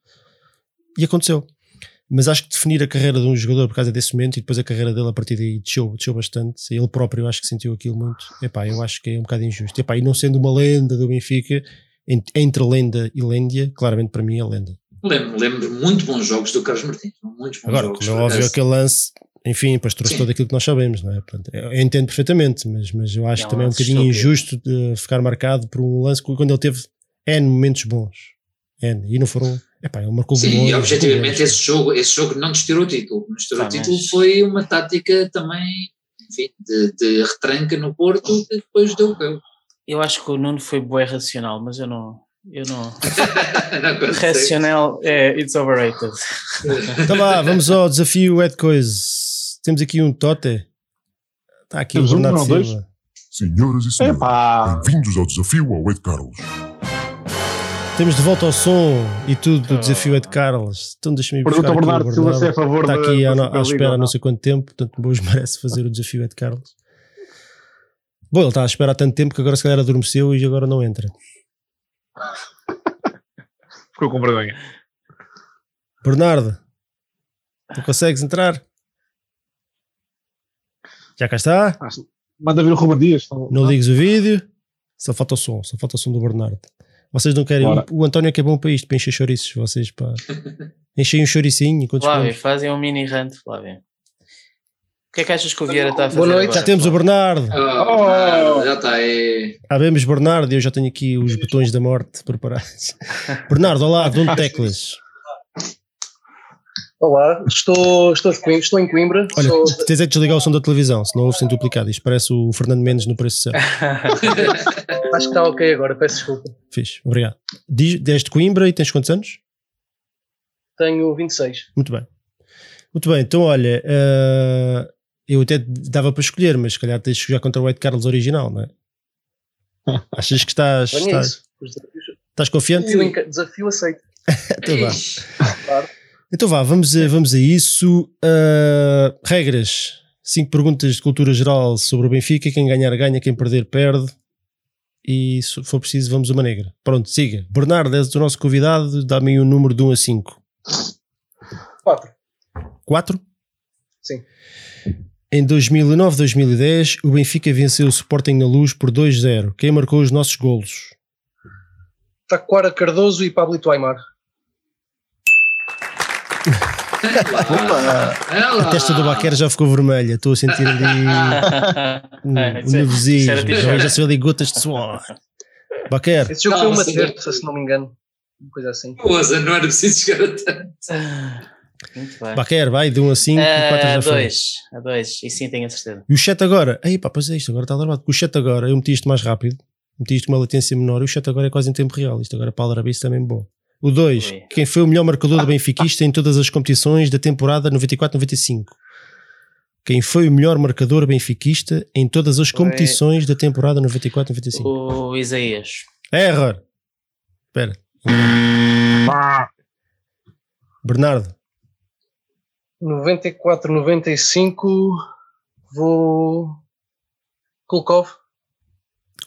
E aconteceu. Mas acho que definir a carreira de um jogador por causa desse momento e depois a carreira dele a partir daí desceu, desceu bastante. Ele próprio eu acho que sentiu aquilo muito. Epá, eu acho que é um bocado injusto. Epá, e não sendo uma lenda do Benfica, ent- entre lenda e lêndia, claramente para mim é lenda. Lembro, lembro muito bons jogos do Carlos Martins. Muitos bons Agora, jogos. como é óbvio, aquele lance, enfim, depois trouxe Sim. todo aquilo que nós sabemos, não é? Portanto, eu entendo perfeitamente, mas, mas eu acho que também é um bocadinho injusto de ficar marcado por um lance quando ele teve N momentos bons. N, e não foram. Epá, ele marcou Sim, golões, e objetivamente esse jogo, esse jogo não nos tirou o título. Nos tirou o título mas- foi uma tática também, enfim, de, de retranca no Porto que depois deu o deu. Eu acho que o Nuno foi bué racional, mas eu não. Eu não. Não. Racional é it's overrated. Então vá, vamos ao desafio é de coisas. Temos aqui um Tote. Está aqui Temos o um, Bernardo não, dois? Silva. Senhoras e senhores, bem-vindos ao desafio ao Ed Carlos. Temos de volta ao som e tudo do desafio é de Carlos. Então deixa-me ir Pergunta buscar o Bernardo Silva se é a favor Está aqui à, da à espera não não. sei quanto tempo, portanto, hoje merece fazer o desafio de Carlos. Bom, ele está à espera há tanto tempo que agora se calhar adormeceu e agora não entra. Ficou com vergonha. Bernardo, tu consegues entrar? Já cá está? Ah, Manda vir o Ruben Dias. Não ligues o vídeo. Só falta o som, só falta o som do Bernardo. Vocês não querem. Bora. O António é que é bom para isto, para encher chouriços. Vocês, pá. Enchem um choricinho enquanto Flávio, fazem um mini rant, Flávio. O que é que achas que o Vieira está a fazer? Boa noite. agora, Já temos o? Bernardo. Oh, Já está aí. Ah, vemos Bernardo e eu já tenho aqui os botões da morte preparados. Bernardo, olá, de onde teclas? Olá, estou, estou, estou em Coimbra. Olha, sou- tens é que desligar o som da televisão, senão ouve-se em duplicado. Isto parece o Fernando Mendes no preço certo. acho que está ok agora, peço desculpa. Fiz, obrigado. Diz, és de Coimbra e tens quantos anos? Tenho 26. Muito bem. Muito bem, então olha, eh, eu até dava para escolher, mas se calhar tens de jogar contra o White Carlos original, não é? Achas que estás, estás, estás confiante? Desafio, desafio aceito. Então vá. Claro. Então vá, vamos a, vamos a isso. Uh, regras: cinco perguntas de cultura geral sobre o Benfica. Quem ganhar, ganha. Quem perder, perde. E se for preciso, vamos uma negra. Pronto, siga. Bernardo, és o nosso convidado. Dá-me aí um número de 1 a 5. 4. 4? Sim. Em 2009-2010, o Benfica venceu o Sporting na luz por 2-0. Quem marcou os nossos golos? Taquara Cardoso e Pablito Aymar. A testa do Baquer já ficou vermelha. Estou a sentir ali um, um Isso é- nervosismo. Já se vê ali gotas de suor. Baquer, Esse jogo Não, foi uma terça, se não me engano. Uma coisa assim. Poça, não era preciso chegar a tanto. Muito bem. Baquer, vai de 1 a 5 e 4 A já foi. 2, a 2, e sim, tenho a certeza. E o chat agora, aí pá, pois é isto, agora está alarmado. O chat agora, eu meti isto mais rápido, meti isto com uma latência menor e o chat agora é quase em tempo real. Isto agora para a Alarabice também é bom. O 2, Ui. quem foi o melhor marcador do benfiquista em todas as competições da temporada 94-95? Quem foi o melhor marcador benfiquista em todas as Foi- competições da temporada 94-95? O Isaías. Error! Espera. Bernardo, 94, 95. Vou. Kulkov.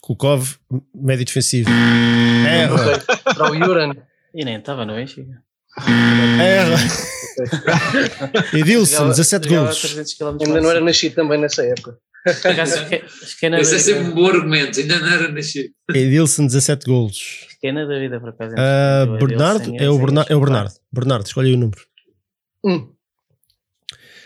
Kulkov, médio defensivo. Error! Para o Juran. E nem estava no Benfica. Error! Edilson, Jogava- 17 jogava golos. 300 km Ainda não era nascido também nessa época. Fiquei na Esse é sempre um bom argumento, ainda não era nascido. Edilson, 17 golos. fiquei na dúvida, por acaso. O Bernardo, é o, Berna- Isaías. é o Bernardo. Bernardo, escolhe aí o número. Hum,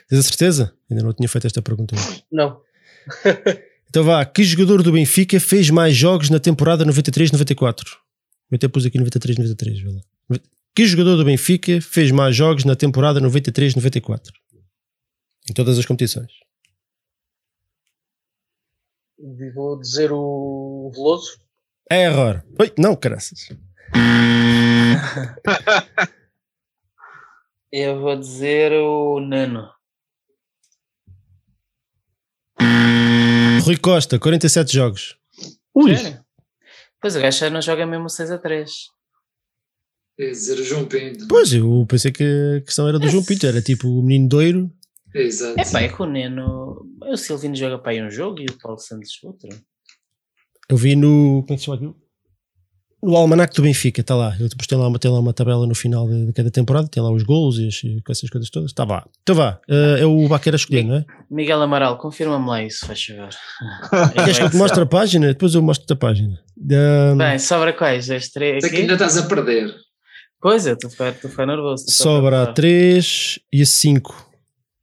Tens a certeza? Ainda não tinha feito esta pergunta. não. Então vá, que jogador do Benfica fez mais jogos na temporada 93-94? Eu até pus aqui 93-93, vê lá. Que jogador do Benfica fez mais jogos na temporada 93-94? Em todas as competições. Vou dizer o Veloso. Error. Oi, não, caraças. Eu vou dizer o Nano. Rui Costa, 47 jogos. Ui, Sério? Pois o gajo já não joga mesmo 6 a 3. Quer dizer, o João Pinto. Pois, eu pensei que a questão era do João Pinto, era tipo o menino doiro. Exato. É pá, é que o Neno. O Silvino joga para aí um jogo e o Paulo Santos outro. Eu vi no. Como é que se chama aquilo? No Almanac do Benfica, está lá. Eu depois tem lá, uma, tem lá uma tabela no final de, de cada temporada, tem lá os gols e, as, e essas coisas todas. Está vá. Então vá. eh, é o Baqueira a escolher, não é? Miguel Amaral, confirma-me lá isso, faz favor. Queres que eu te mostre a página? Depois eu mostro-te a página. Um, Bem, sobra quais? As três aqui? ainda estás a perder. Pois é, ficar- estou a ficar nervoso. estou sobra a preocupado. 3 e a 5.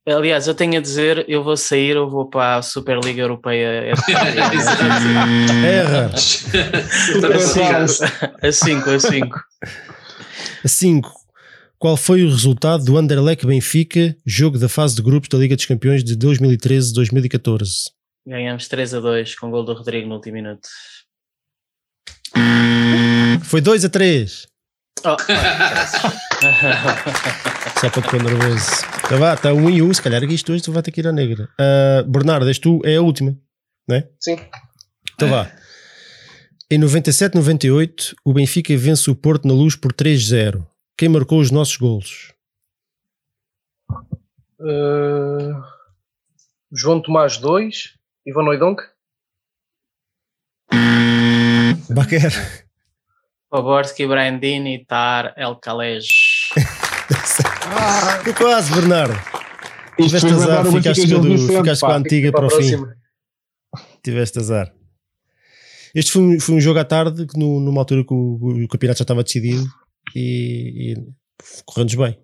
Aliás, eu tenho a dizer, eu vou sair, eu vou para a Superliga Europeia. Erra. a 5, a 5. A 5. Qual foi o resultado do Anderlecht Benfica, jogo da fase de grupos da Liga dos Campeões de 2013-2014? Ganhamos 3 a 2 com o gol do Rodrigo no último minuto. Foi 2 a 3. Oh, Só para te pôr nervoso. Então vá, está 1 um e 1. Um, se calhar que isto hoje tu vai ter que ir à negra. Ah, Bernardo, és tu, é a última. Sim. Então vá. Em 97-98, o Benfica vence o Porto na luz por 3-0. Quem marcou os nossos golos? Uh, João Tomás 2. Ivan Oidonk. Baquer. Poborski, Brandini, Tar, El Calej. Foi quase, Bernardo. Tiveste azar, o ficaste, do- ficaste com a antiga Para para o fim. Tiveste azar. Este foi um, foi um jogo à tarde, que no- numa altura que o, o campeonato já estava decidido e, e correndo bem.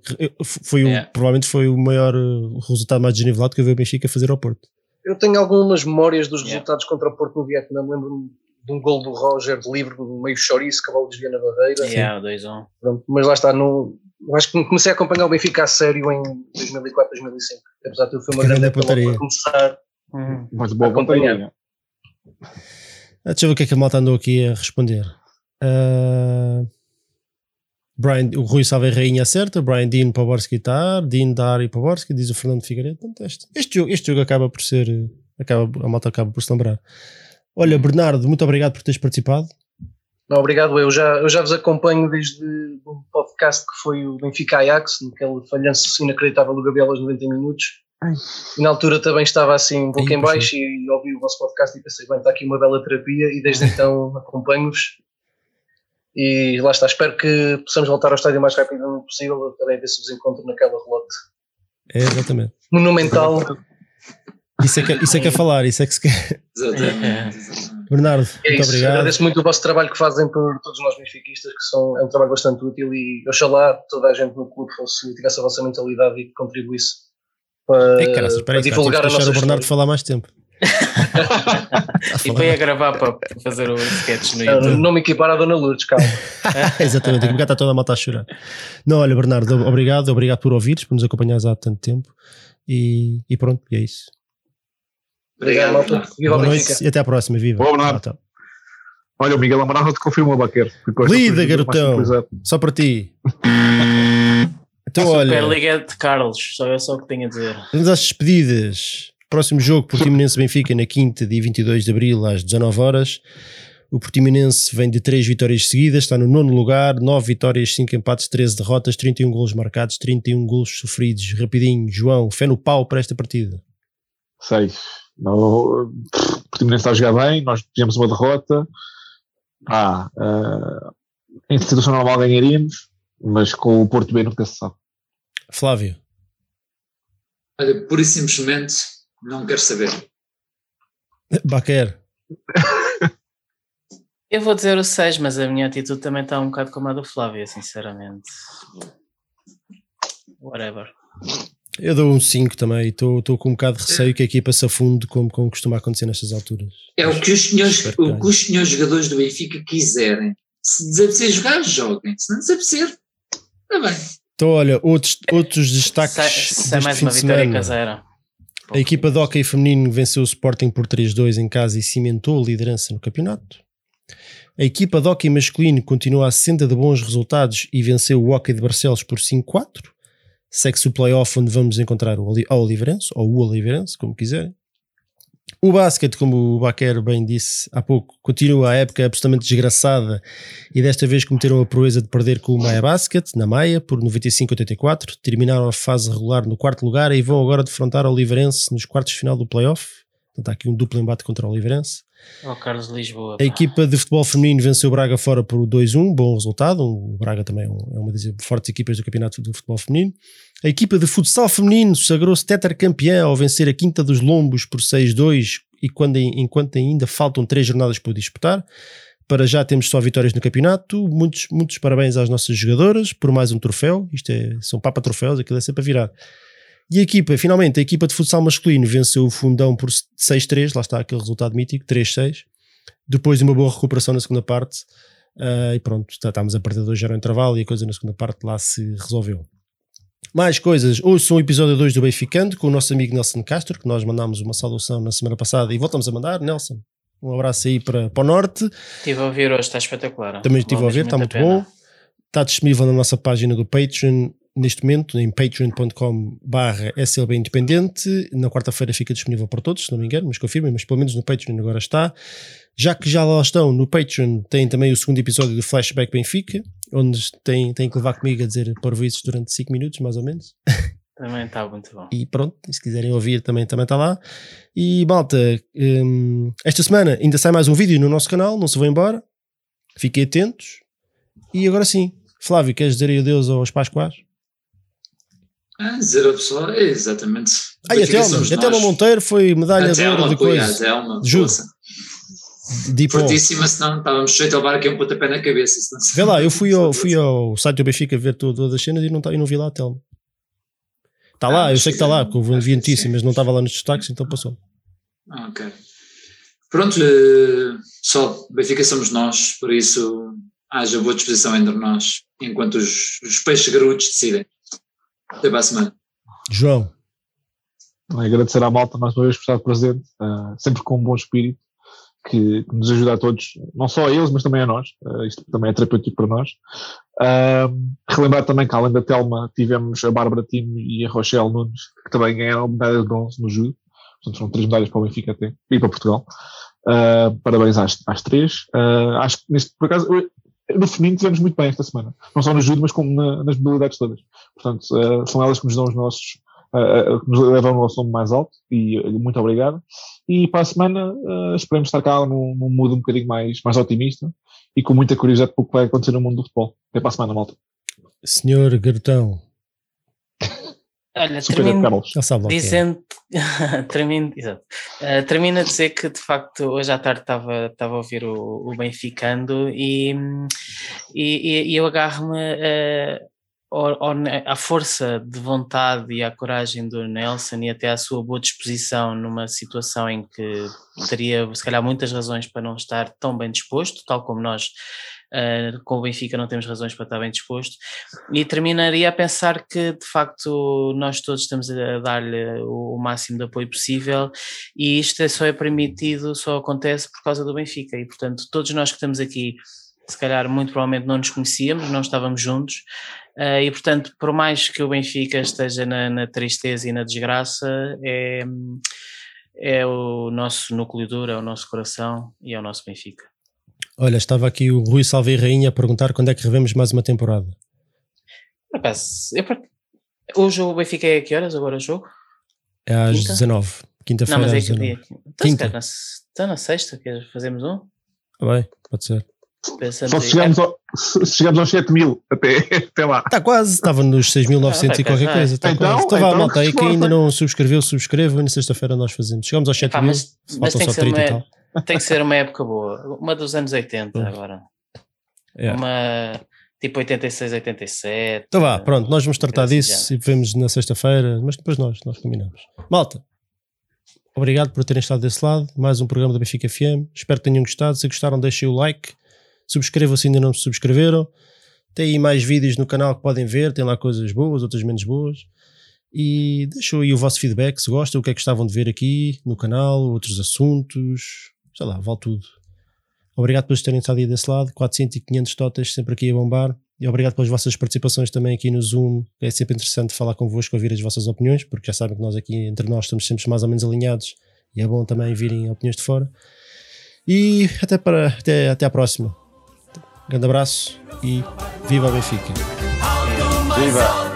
Foi o, É. Provavelmente foi o maior uh, resultado mais desnivelado que eu vi o Benfica fazer ao Porto. Eu tenho algumas memórias dos Yeah. resultados contra o Porto no Vietnã. Lembro-me de um gol do Roger de livre, meio chouriço, cavalo desvia na barreira. Yeah, 2-1. Pronto, mas lá está, não, eu acho que comecei a acompanhar o Benfica a sério em 2004, 2005. Apesar de foi uma Grande grande para começar. Uhum. Mas boa Acompanhar. companhia. Ah, deixa eu ver o que é que a malta andou aqui a responder. Ah, Brian, o Rui Salve Rainha acerta, Brian Dean Poborski está, Dean Dari Poborski, diz o Fernando Figueiredo. Pronto, este, este, jogo, este jogo acaba por ser. Acaba, a malta acaba por se lembrar. Olha, Bernardo, muito obrigado por teres participado. Não, obrigado, eu já, eu já vos acompanho desde um podcast que foi o Benfica Ajax, naquele falhanço inacreditável do Gabriel aos 90 minutos. E na altura também estava assim um pouco Ai, em baixo e ouvi o vosso podcast e pensei, bem, está aqui uma bela terapia e desde então acompanho-vos. E lá está, espero que possamos voltar ao estádio o mais rápido possível, também ver se vos encontro naquela relote É, exatamente. monumental. Isso é, que, isso é que é falar, isso é que se quer. Exatamente. exatamente. Bernardo, É muito isso, obrigado. agradeço muito o vosso trabalho que fazem por todos nós benfiquistas, que são, é um trabalho bastante útil e oxalá toda a gente no clube fosse, tivesse a vossa mentalidade e que contribuísse para, É, caraças, para aí, cara, divulgar a deixar nossa o Bernardo história. falar mais tempo. E foi a gravar para fazer o sketch no Não, YouTube. Não me equipar à Dona Lourdes, calma. Exatamente, a bocado está toda a malta a chorar. Não, olha, Bernardo, obrigado, obrigado por ouvires, por nos acompanhares há tanto tempo. E, e pronto, e é isso. Obrigado, Viva Boa noite e até à próxima. Viva. Boa, noite. Olha, o Miguel Amaral te confirmou, Baqueiro. Lida, garotão. Só para ti. então, a olha. Superliga é de Carlos, só é só o que tenho a dizer. Vamos às despedidas. Próximo jogo, Portimonense Benfica, na quinta, dia 22 de abril, às 19 horas. O Portimonense vem de 3 vitórias seguidas, está no nono lugar, 9 vitórias, 5 empates, 13 derrotas, 31 golos marcados, 31 golos sofridos. Rapidinho, João, fé no pau para esta partida. 6. O Portimonense está a jogar bem, nós tivemos uma derrota. Ah, eh, uh, em situação normal ganharíamos, mas com o Porto B nunca se sabe. Flávio. Olha, pura e simplesmente não quero saber. Baquer. Eu vou dizer o 6, mas a minha atitude também está um bocado como a do Flávio, sinceramente. Whatever eu dou um 5 também. Estou com um bocado de receio que a equipa se afunde, como, como costuma acontecer nestas alturas. É o que os senhores, o que os senhores jogadores do Benfica quiserem. Se desaparecer jogar, joguem. Se não desaparecer, está bem. Então, olha, outros, outros destaques. Se, se é mais fim uma de vitória semana. caseira. A equipa de hockey feminino venceu o Sporting por 3-2 em casa e cimentou a liderança no campeonato. A equipa de hockey masculino continua a senda de bons resultados e venceu o hockey de Barcelos por 5-4. Segue-se o playoff onde vamos encontrar o Oliveirense, ou o Oliveirense, como quiserem. O basquete, como o Baquer bem disse há pouco, continua a época absolutamente desgraçada e desta vez cometeram a proeza de perder com o Maia Basket, na Maia, por 95-84. Terminaram a fase regular no quarto lugar e vão agora defrontar o Oliveirense nos quartos de final do playoff. Portanto, há aqui um duplo embate contra o Oliveirense. Oh, Carlos Lisboa. A pá. equipa de futebol feminino venceu o Braga fora por 2-1, bom resultado. O Braga também é é uma das fortes equipas do campeonato do futebol feminino. A equipa de futsal feminino sagrou-se tetracampeã ao vencer a Quinta dos Lombos por 6-2 e quando, enquanto ainda faltam três jornadas por disputar. Para já temos só vitórias no campeonato. Muitos, muitos parabéns às nossas jogadoras por mais um troféu. Isto é, são papa troféus, aquilo é sempre a virar. E a equipa, finalmente, a equipa de futsal masculino venceu o Fundão por 6-3, lá está aquele resultado mítico, 3-6 depois de uma boa recuperação na segunda parte. ah, e pronto, tá- estávamos a perder 2 0 ao intervalo e a coisa na segunda parte lá se resolveu. Mais coisas, ouçam o episódio 2 do Benficando com o nosso amigo Nelson Castro, que nós mandámos uma saudação na semana passada e voltamos a mandar. Nelson, um abraço aí para, para o norte. Estive a ouvir hoje, está espetacular. Também estive a ver, está muito bom. Está disponível na nossa página do Patreon neste momento, em patreon.com barra SLB Independente. Na quarta-feira fica disponível para todos, se não me engano, mas confirmem, mas pelo menos no Patreon agora está. Já que já lá estão, no Patreon tem também o segundo episódio do Flashback Benfica, onde tem, tem que levar comigo a dizer parvoices durante 5 minutos, mais ou menos. Também está muito bom. E pronto, se quiserem ouvir também também está lá. E malta, hum, esta semana ainda sai mais um vídeo no nosso canal, não se vão embora. Fiquem atentos. E agora sim, Flávio, queres dizer adeus aos Pascoais? Ah, dizer ao pessoal, é exatamente. E a Telma, a Telma. Monteiro foi medalha A de ouro Telma, de apoia, a coisa. Telma, Juro. força. de hip hop. Fortíssima, senão estávamos sujeitos a levar aqui um pontapé na cabeça. senão- Vê lá, eu fui ao, fui ao site do Benfica ver to- todas as cenas e não, tá- e não vi lá a Telma. Está lá, Ah, eu sei que está lá, porque eu vi notícia, mas não estava lá nos destaques, então passou. Ah, ok. Pronto, eh, pessoal, Benfica somos nós, por isso haja boa disposição entre nós, enquanto os, os peixes garotos decidem. Até para a semana. João, agradecer à malta mais uma vez por estar presente, ah, sempre com um bom espírito, que, que nos ajuda a todos, não só a eles, mas também a nós. Ah, isto também é terapêutico para nós. Ah, relembrar também que, além da Telma, tivemos a Bárbara Timo e a Rochelle Nunes, que também ganharam medalha de bronze no judo. Portanto, são três medalhas para o Benfica até, e para Portugal. Ah, parabéns às, às três. Ah, acho que, neste, por acaso, no feminino tivemos muito bem esta semana. Não só no judo, mas como na- nas modalidades todas. Portanto, ah, são elas que nos dão os nossos uh, que nos levam ao nosso nome mais alto e uh, muito obrigado. E para a semana uh, esperemos estar cá num, num mood um bocadinho mais, mais otimista e com muita curiosidade para o que vai acontecer no mundo do futebol. Até para a semana, malta. senhor Garotão, Olha, Super termino é. dizendo, termino, exato. Uh, termino a dizer que de facto hoje à tarde estava, estava a ouvir o, o Benficando e, e, e- eu agarro-me uh, ne- à força de vontade e à coragem do Nelson e até à sua boa disposição numa situação em que teria se calhar muitas razões para não estar tão bem disposto, tal como nós uh, com o Benfica não temos razões para estar bem disposto, e terminaria a pensar que de facto nós todos estamos a dar-lhe o, máximo de apoio possível e isto é só é permitido, só acontece por causa do Benfica. E portanto todos nós que estamos aqui se calhar muito provavelmente não nos conhecíamos, não estávamos juntos. Eh, e portanto por mais que o Benfica esteja na, na tristeza e na desgraça é, é o nosso núcleo duro, é o nosso coração e é o nosso Benfica. Olha, estava aqui o Rui Salve Rainha a perguntar quando é que revemos mais uma temporada. Por acaso, eu o Benfica é a que horas agora o jogo? É às Quinta? 19, Não, quinta-feira mas é às que 19. dia? Então, se Quinta. calhar na, se- então na sexta, queres fazemos um? Tá bem, pode ser. Pensando Só se aí. chegamos, ao, se se chegamos aos 7 mil até, até lá. Está quase, estava nos 6.900 e Ah, qualquer vai, coisa. Está então, quase. Então vá, então, malta, aí que ainda não subscreveu, subscrevam e na sexta-feira nós fazemos. Chegamos aos 7 Epá, mil, mas, faltam tem, que só ser 30 e tal. Tem que ser uma época boa. Uma dos anos 80 Hum. agora. É. Uma tipo 86, 87. Então vá, pronto, nós vamos tratar Assim disso e vemos na sexta-feira, mas depois nós, nós combinamos. Malta, obrigado por terem estado desse lado. Mais um programa da Benfica FM. Espero que tenham gostado. Se gostaram, deixem o like. Subscrevam se ainda não se subscreveram. Tem aí mais vídeos no canal que podem ver. Tem lá coisas boas, outras menos boas. E deixem aí o vosso feedback se gostam, o que é que gostavam de ver aqui no canal, outros assuntos. Sei lá, vale tudo. Obrigado por terem estado aí desse lado. 400 e 500 totas sempre aqui a bombar. E obrigado pelas vossas participações também aqui no Zoom. É sempre interessante falar convosco, ouvir as vossas opiniões, porque já sabem que nós aqui entre nós estamos sempre mais ou menos alinhados e é bom também virem opiniões de fora. E até, para, até, até à próxima. Grande abraço e viva a Benfica! Viva!